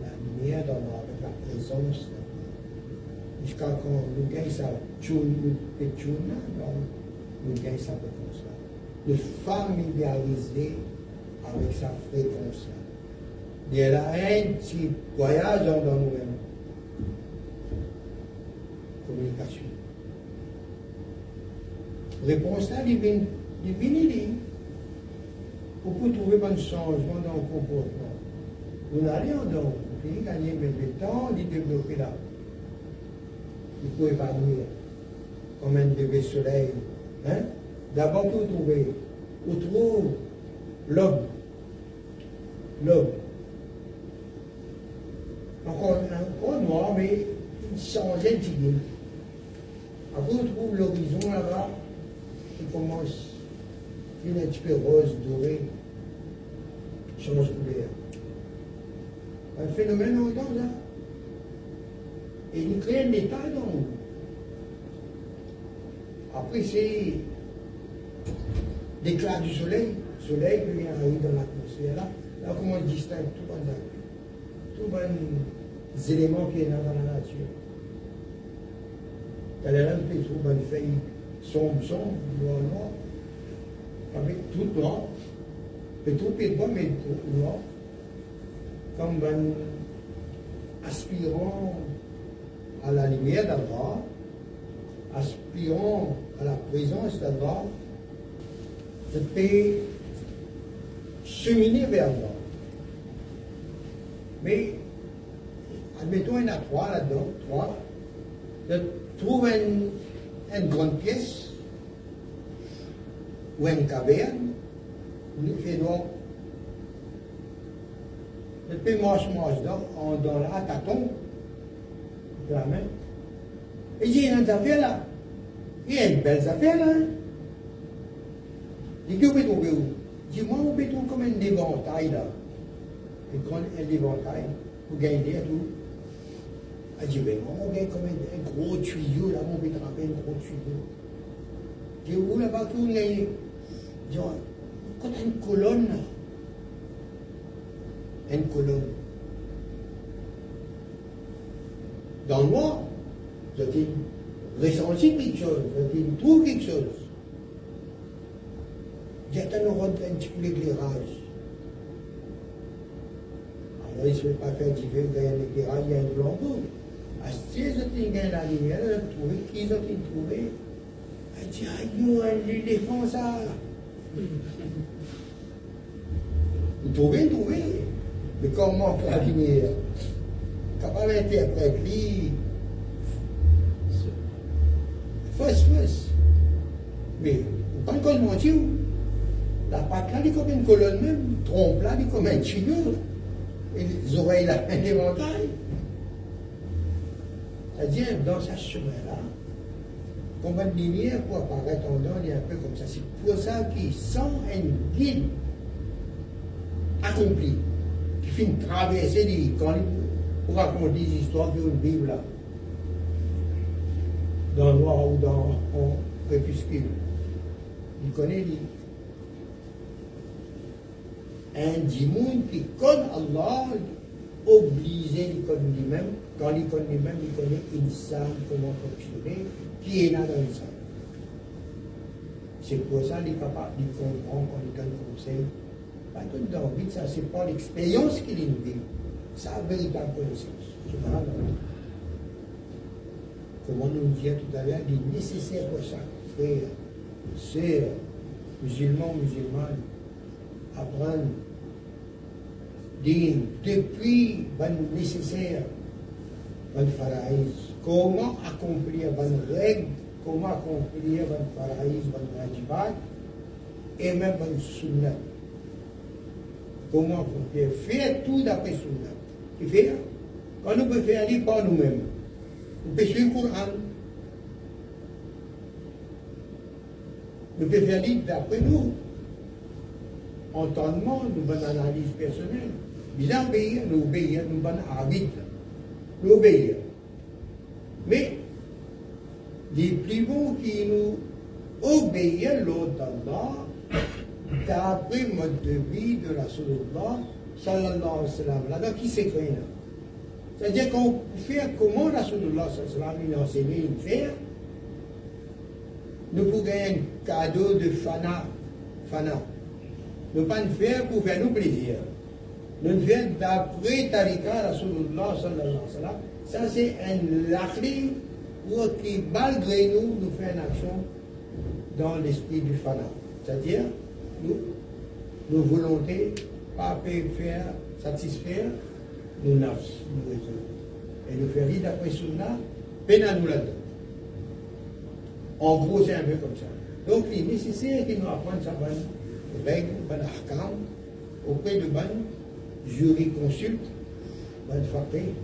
la lumière d'Allah, avec la présence d'Allah. Jusqu'à quand nous gagnons tchouna, nous gagnons sa fréquence là. De familiariser avec sa fréquence. Il y a un petit voyage dans nous-mêmes communication. Réponse là, divine, divine, Pour trouver un changement dans le comportement. Vous n'allez en donc, vous pouvez gagner le temps de développer là. Il faut évanouir comme un bébé soleil. Hein? D'abord, vous trouvez, vous trouvez l'homme. L'homme. Encore, encore noir, mais changer de figure. Après, on trouve l'horizon là-bas qui commence, une peu rose, doré, change couleur. Un phénomène en temps là. Et crée un état dans Après, c'est l'éclat du soleil, le soleil qui vient dans l'atmosphère là. Là, comment on distingue tout ça Tout les éléments qui sont dans la nature. Il trouve une feuille sombre, noir, noir, avec est bon, mais tout noir. Comme un aspirant à la lumière d'Allah, aspirant à la présence d'Allah, de peut cheminer vers Allah. Mais, admettons, il y en a trois là-dedans, trois, de trouver une, une grande pièce ou une caverne, nous faisons le marche dans, dans la tâton, de la main. Et j'ai une affaire là. Une belle affaire là. Il dit, où trouver où Dis moi, on peut trouver comme un éventail là. Un grand éventail pour gagner tout. Il dit, mais moi, on gagne comme un, gros tuyau là, on peut tremper un gros tuyau. Je dis, où là-bas, tout gagne Je dis, quand une colonne une colonne. Dans le noir, j'ai ressenti quelque chose, j'ai trouvé quelque chose. J'ai un petit peu l'éclairage. Alors, il ne se fait pas faire différent, il y a un éclairage, il flambeau. À ce j'ai la lumière, j'ai trouvé, qui ont trouvé Elle dit, aïe, un éléphant, ça. Vous trouvez, vous trouvez. Mais comment lumière Comment l'interpréter Fausse, fausse. Mais, pas une colonne mentir. La patte là, elle est comme une colonne même. Trompe là, elle est comme un tuyau. Et les oreilles là, un éventail. C'est-à-dire, dans ce chemin-là, qu'on va lumière pour apparaître en il est un peu comme ça. C'est pour ça qu'il sent un guide accompli qui finit traverser les quand pour raconter des histoires qui ont une Bible là. Dans le noir ou dans le crépuscule. Il connaît lui. Un dimoun qui connaît Allah, obligé connaître lui-même, il connaît lui-même, il connaît une salle, comment fonctionner, qui est là dans une salle. C'est pour ça qu'il est capable de comprendre quand il donne conseil pas tout David, ça, c'est pas l'expérience qu'il nous dit. La véritable connaissance. C'est pas Comme on nous disait tout à l'heure, il est nécessaire pour ça, frère, sœur, musulmans, musulmanes, apprendre depuis le nécessaire, le faraïs, comment accomplir les règles, comment accomplir le faraïs, le wajibat, et même le sunnah comment on peut faire tout d'après Sunna. Et faire, quand nous pouvons faire aller par nous-mêmes, nous pouvons suivre le Coran. Nous pouvons faire aller d'après nous. Entendement, nous avons une analyse personnelle. Nous obéir, nous obéir, nous avons un habit. Nous obéir. Mais, les plus bons qui nous obéissent l'autre d'Allah, d'après le mode de vie de la Rasulullah sallallahu alayhi wa sallam. Là-dedans, qui s'écrit là? C'est-à-dire qu'on fait comment la Rasulullah sallallahu alayhi wa sallam il enseigne faire, nous pouvons gagner un cadeau de fana. fana. Nous ne pas faire pour faire nous plaisir. Nous le faisons d'après Tarika Rasulullah sallallahu sallam. Ça, c'est un pour qui, malgré nous, nous fait une action dans l'esprit du fana. C'est-à-dire, nous, nos volontés, pas faire satisfaire nos nafs, nos raisons. Et nous faire d'après Sunna, peine à nous là-dedans. En gros, c'est un peu comme ça. Donc, il est nécessaire qu'il nous apprenne sa bonne règle, bonne arcane, auprès de bonne jury-consulte, bonne frappée.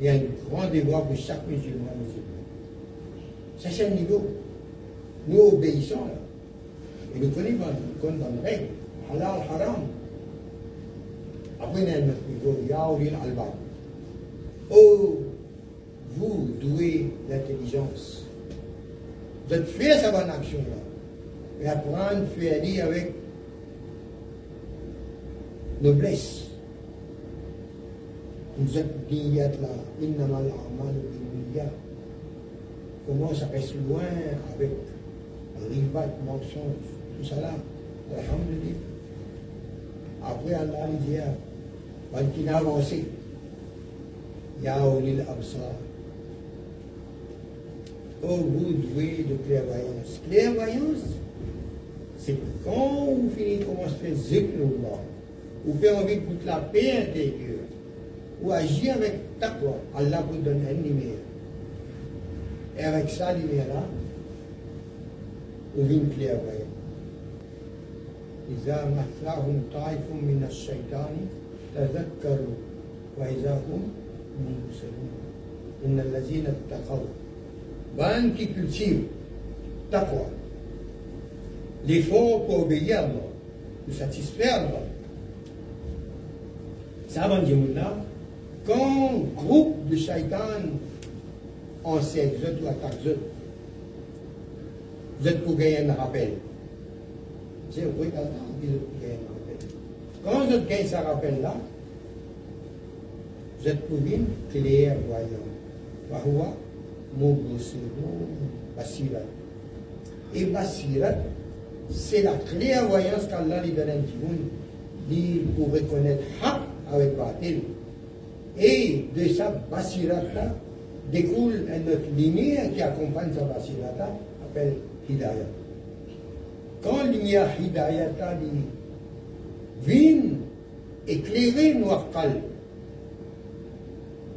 Il y a un grand devoir pour chaque musulman musulman. Ça, c'est un niveau. Nous obéissons là. Et nous connaissons, nous connaissons les règles. Halal, haram. Après, il y a un niveau, albab. Oh, vous douez d'intelligence. Vous êtes fait sa bonne action là. Et apprendre à faire dire avec noblesse. Vous êtes niyat là. Innamal amal Comment ça reste loin avec ribat, mensonge, tout ça là? Alhamdulillah. Après, Allah dit, ben, qui a avancé. Ya Olil Absar. Oh, vous doué de clairvoyance. Clairvoyance, c'est quand vous finissez comment se faire zikrullah, vous faites envie de goûter la paix intérieure, ou agir avec taqwa, Allah vous donne une lumière. Et avec ça, lumière-là, vous venez clairvoyant. إذا مثلهم طائف من الشيطان تذكروا وإذا هم منبسلون إن الذين اتقوا Ban qui cultive taqwa, l'effort pour obéir à Allah, pour satisfaire Allah. Va dire quand groupe de shaitan enseigne, vous êtes ou pour gagner un rappel. C'est oui, vous êtes pour gagner un rappel. Quand vous gagnez ce rappel-là, vous êtes pour une clairvoyant. Mubusirun Basirat. Et Basirat, c'est la clairvoyance qu'Allah lui donne un dit pour reconnaître avec Batil. Et de sa Basirat-là découle une autre lumière qui accompagne sa Basirat-là, appelle Hidayat. Quand lumière Hidayat dit vient éclairer nos akal,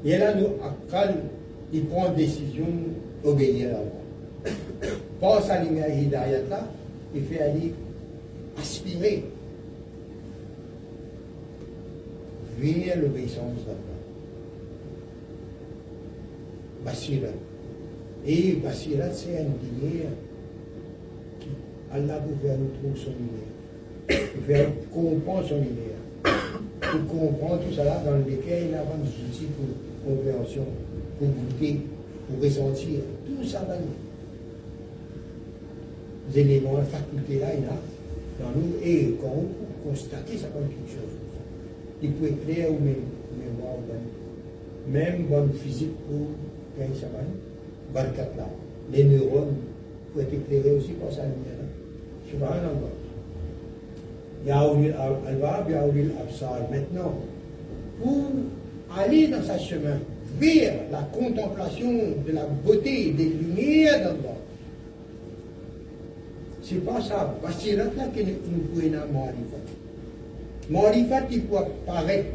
et là nous il prend décision d'obéir à Allah. Pense à l'image Hidayat il fait aller aspirer vers l'obéissance d'Allah. Basirat. Et Basirat, c'est un lumière qui Allah peut faire nous trouver son lumière. Pour faire comprendre son lumière. Pour comprendre tout cela dans lequel il a des outils pour compréhension pour goûter, pour ressentir, tout ça va nous. Les éléments, la faculté là, il a dans nous, et quand on constate, ça va quelque chose. Il peut clair ou même mémoire même bonne physique pour va, 24 là. Les neurones peuvent être éclairés aussi par sa lumière. Subhanallah. Yaoulil Alba, Yaoulil Absar. Maintenant, pour aller dans sa chemin, vers la contemplation de la beauté des lumières d'Allah. C'est pas ça, basirat là que nous pouvons avoir marifat. Marifat, il peut apparaître.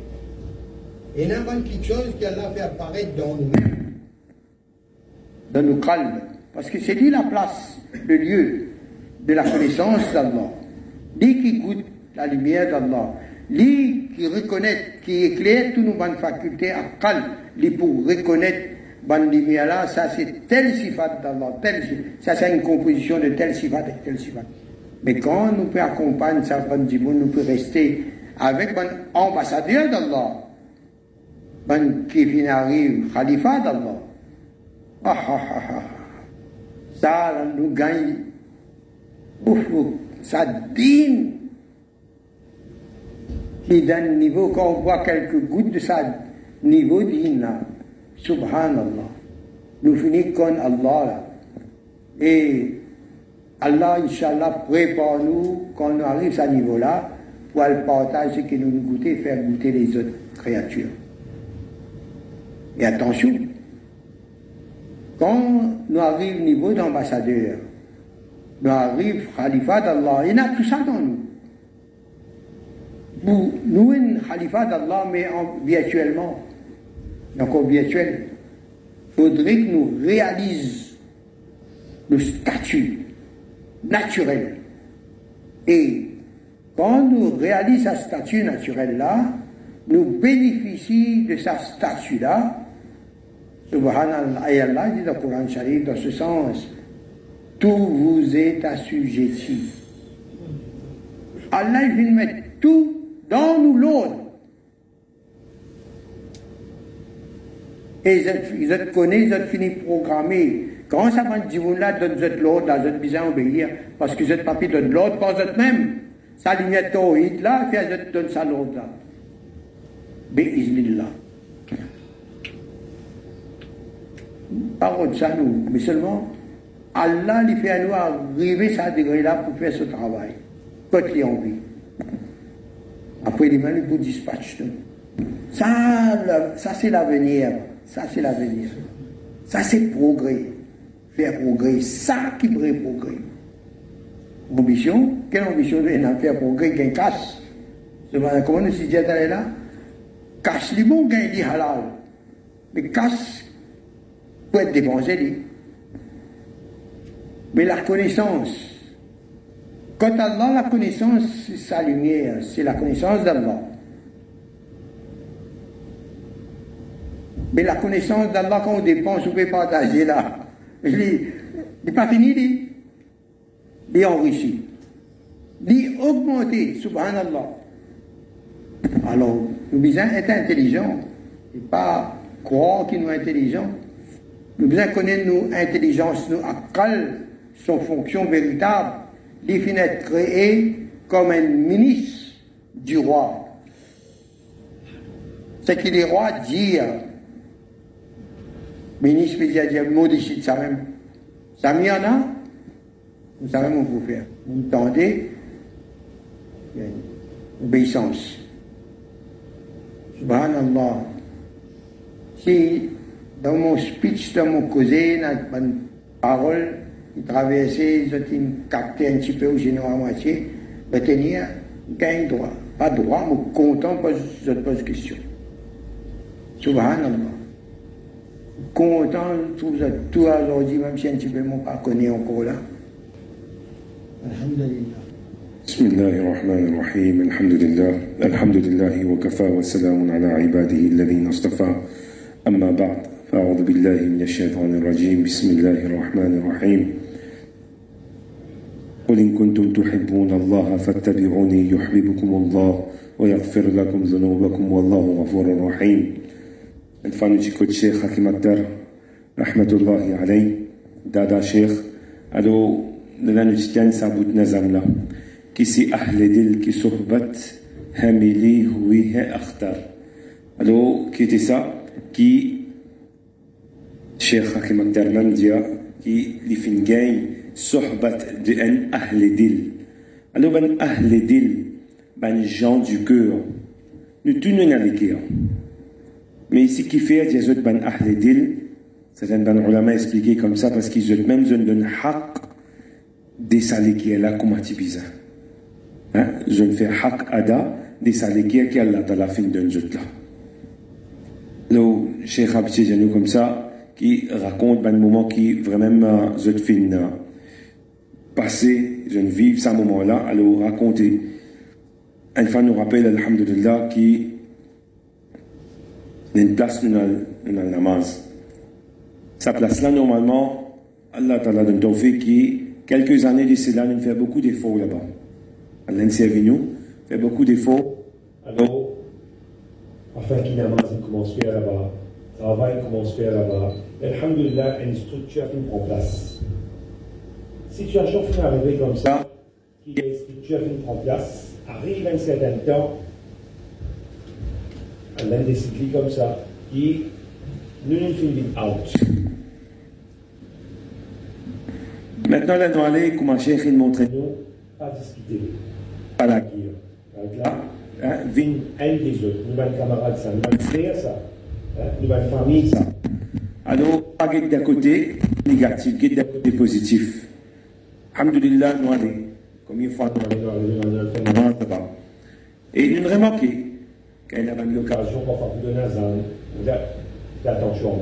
Et il y a quelque chose qui Allah fait apparaître dans nous-mêmes. Dans nos calmes. Parce que c'est lui la place, le lieu de la connaissance d'Allah. Lui qui goûte la lumière d'Allah. Lui qui reconnaît, qui éclaire toutes nos bonnes facultés à calme pour reconnaître là, ça c'est tel sifat d'Allah, ça c'est une composition de tel sifat et tel sifat. Mais quand nous pouvons accompagner ça, nous pouvons rester avec un ambassadeur d'Allah, un qui arrive, khalifa d'Allah. Ah, ah, ah, ah. Ça nous gagne. Ouf, ça digne. Qui niveau, quand on voit quelques gouttes de ça, niveau d'Inna. Subhanallah. Nous finissons comme Allah. Et Allah, Inch'Allah, prépare nous, quand nous arrivons à ce niveau-là, le partager ce que nous goûter, faire goûter les autres créatures. Et attention, quand nous arrivons au niveau d'ambassadeur, nous arrivons Khalifa d'Allah, il y a tout ça dans nous. Nous, nous, un Khalifa d'Allah, mais virtuellement donc au virtuel, faudrait que nous réalisions le statut naturel. Et quand nous réalisons ce statut naturel-là, nous bénéficions de ce statut-là. Subhanallah, et Allah dit dans le Coran Sharif, dans ce sens, tout vous est assujetti. Allah vient mettre tout dans nous l'autre. Et ils ont connu, ils ont fini programmé. Quand ça va dire, là, donne l'ordre, là, vous besoin obéir, parce que vous êtes pas donne eux-mêmes. Ça lumière tawhid là, puis ils donne ça l'ordre là. Bi'iznillah. Parole ça nous, mais seulement, Allah lui fait à nous arriver à ce degré-là pour faire ce travail. Quand il a envie. Après, il m'a pour dispatcher. Ça, ça c'est l'avenir. Ça, c'est l'avenir. Ça, c'est progrès. Faire progrès. Ça qui vrai progrès. Ambition, quelle ambition de faire progrès, qu'un casse Comment nous dit là Casse les bons, gagne les halal. Mais casse peut être dépensé. Mais la connaissance, quand Allah, la connaissance, c'est sa lumière, c'est la connaissance d'Allah. Mais la connaissance d'Allah, quand on dépense, on peut partager là. Il n'est pas fini, il est enrichi. Il est augmenté, subhanallah. Alors, nous besoin d'être intelligents et pas croire qu'ils sont intelligents. Nous besoin connaître nos intelligences, nos akal, son fonction véritable. Il finit être créé comme un ministre du roi. Ce que les rois disent, ministre peut dire modifier ça même. Ça m'y en a, nous qu'on peut faire. Vous entendez, obéissance. Subhanallah. Si dans mon speech, dans mon causé, dans ma parole, il traversait, il capté un petit peu au général à moitié, je tenir, gagne droit. Pas droit, mais content, parce que je pose question. Subhanallah. Content, tout tout aujourd'hui, même si un petit peu, je ne connais encore là. Alhamdulillah. بسم الله الرحمن الرحيم. الحمد لله. الحمد لله وكفى وسلام على عباده الذين اصطفى. أما بعد فأعوذ بالله من الشيطان الرجيم. بسم الله الرحمن الرحيم. قل إن كنتم تحبون الله فاتبعوني يحببكم الله ويغفر لكم ذنوبكم والله غفور رحيم. الفانوشي كوت شيخ حكيم الدار رحمة الله عليه دادا شيخ ألو لنجتان سابوت نزمنا كيسي أهل دل كي صحبت هميلي هويه أختار ألو كيتسا كي شيخ حكيم الدرمان ديا كي لفنجاي صحبة دأن أهل دل ألو بن أهل دل بن gens du cœur nous tous nous n'avons mais ici qui fait des autres ben أهل دل certains ben ulama expliqué comme ça parce qu'ils ont même besoin d'un haq des salés qui est là comme à Tibiza je ne fais haq ada des salés qui Allah dans la fin d'un là. Le Cheikh Abdi Janou comme ça, qui raconte un moment qui vraiment zut fin passé, je ne vis ce moment-là, alors raconter. Une fois nous rappelle, Alhamdulillah, qui une place dans le namaz. Sa place là, normalement, Allah quelques années d'ici là, nous fait beaucoup d'efforts là-bas. L'NC Avignon fait beaucoup d'efforts. Alors, afin qu'il namaz commence à faire là-bas, travail commence à faire là-bas. Alhamdulillah, une structure en place. Situation finit arriver comme ça, qui est une structure en place, arrive un certain temps, des cycles comme ça, qui nous nous finit out. Maintenant, là, nous allons aller, comme un cheikh montre nous, à discuter à la guerre. Donc là, hein, vin un des autres, nous avons camarades ça, nous avons frère ça, hein, nous avons famille ça. Alors, pas d'un côté négatif, d'un côté positif. Alhamdulillah, nous allons, comme une fois, nous allons, un. Et nous remarquons qu'il y a une occasion pour faire plus de nazan, nous avons fait attention.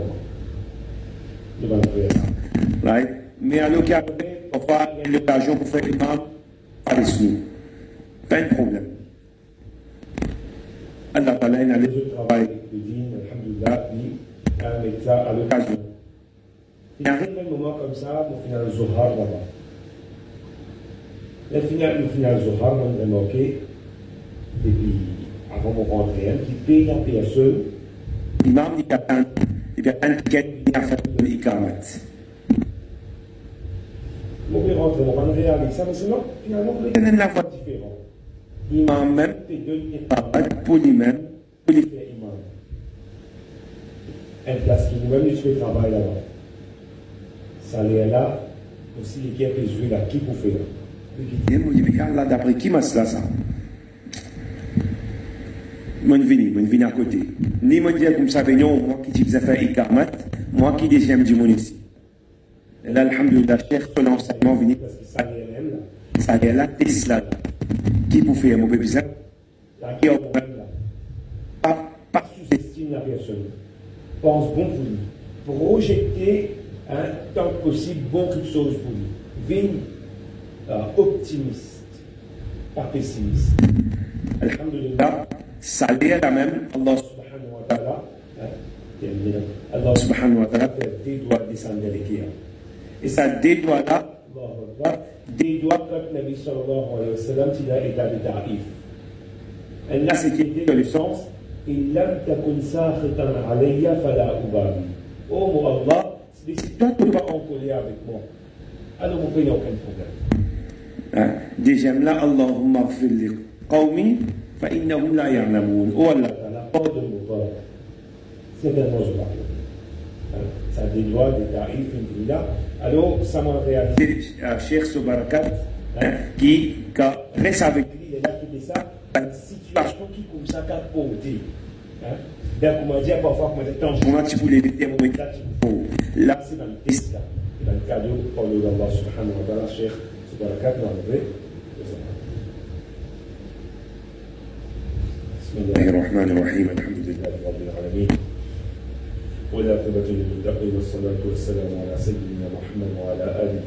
Nous allons faire ça. Right? Mais à l'occasion, pour faire une occasion pour faire l'imam, pas les sous. Pas de problème. Allah a autres travail de dîne, alhamdulillah, à l'occasion. Il arrive un moment comme ça, au final Zohar là-bas. Le final, le final on a depuis avant mon rentrée, qui paye il y a un, ticket, il a un de l'Ikamat. Mon père rentre, on va réaliser ça, mais sinon, finalement, il y a la voie différente imam même donne une parole pour lui-même, pour lui faire imam. Un place qui nous-mêmes, nous faisons travail là-bas. Est là, aussi les qui ont besoin là, qui pour faire. Là, d'après qui m'a cela ça? Mon vini, mon vini à côté. Ni mon dire comme ça, moi qui dis fait ikamat, moi qui deuxième du mon ici. Et là, vini parce que même là. Ça est là, Tesla. Qui vous fait un mauvais bizarre? Qui est là. Pas, pas sous-estime la personne. Pense bon pour lui. Projeter, hein, tant que possible, bon quelque chose pour lui. Vigne euh, optimiste, pas pessimiste. Alhamdulillah, ça est la même. Allah subhanahu wa ta'ala, hein, Allah subhanahu wa ta'ala des doigts descendre les guerres. يسدد ولا الله أكبر دي وقت النبي صلى الله عليه وسلم تلا إدى بتعريف الناس كده لسانس إن لم تكن ساخطا علي فلا أبالي أو مو الله si toi tu vas en coller avec moi alors mon pays aucun problème. Deuxième là Allahumma اغفر لقومي فإنهم لا يعلمون ولا قد المبارك سيدنا المجمع mot Ça a des lois, des tarifs, une villa. Alors, ça m'a réalisé. Cheikh Soubarakat, qui, reste avec lui, il est là qui dit ça, une situation qui comme ça qu'a porté. Donc, on m'a dit parfois, on m'a dit, tant je m'en tu voulais dire, on m'a dit, là, c'est dans le test, là. Dans le cadeau, pour le Allah subhanahu wa ta'ala, Cheikh Soubarakat m'a enlevé. بسم الله الرحمن الرحيم الحمد لله رب العالمين والعاقبة للمتقين والصلاة والسلام على سيدنا محمد وعلى آله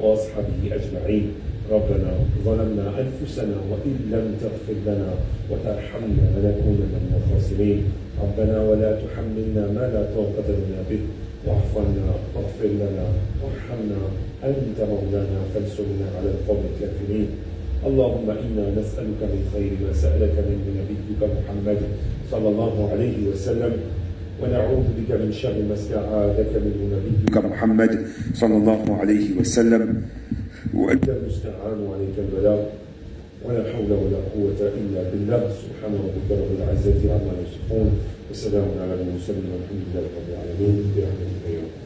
وأصحابه أجمعين. ربنا ظلمنا أنفسنا وإن لم تغفر لنا وترحمنا لنكونن من الخاسرين. ربنا ولا تحملنا ما لا طاقة لنا به. واعف عنا واغفر لنا وارحمنا. أنت مولانا فانصرنا على القوم الكافرين. اللهم إنا نسألك من خير ما سألك منه نبيك محمد صلى الله عليه وسلم. ونعوذ بك من شر ما استعاذك منه نبيك محمد صلى الله عليه وسلم. وأنت المستعان عليك البلاغ. ولا حول ولا قوة إلا بالله. سبحان ربك رب العزة عما يصفون. وسلام على المرسلين والحمد لله رب العالمين. برحمتك يا رب.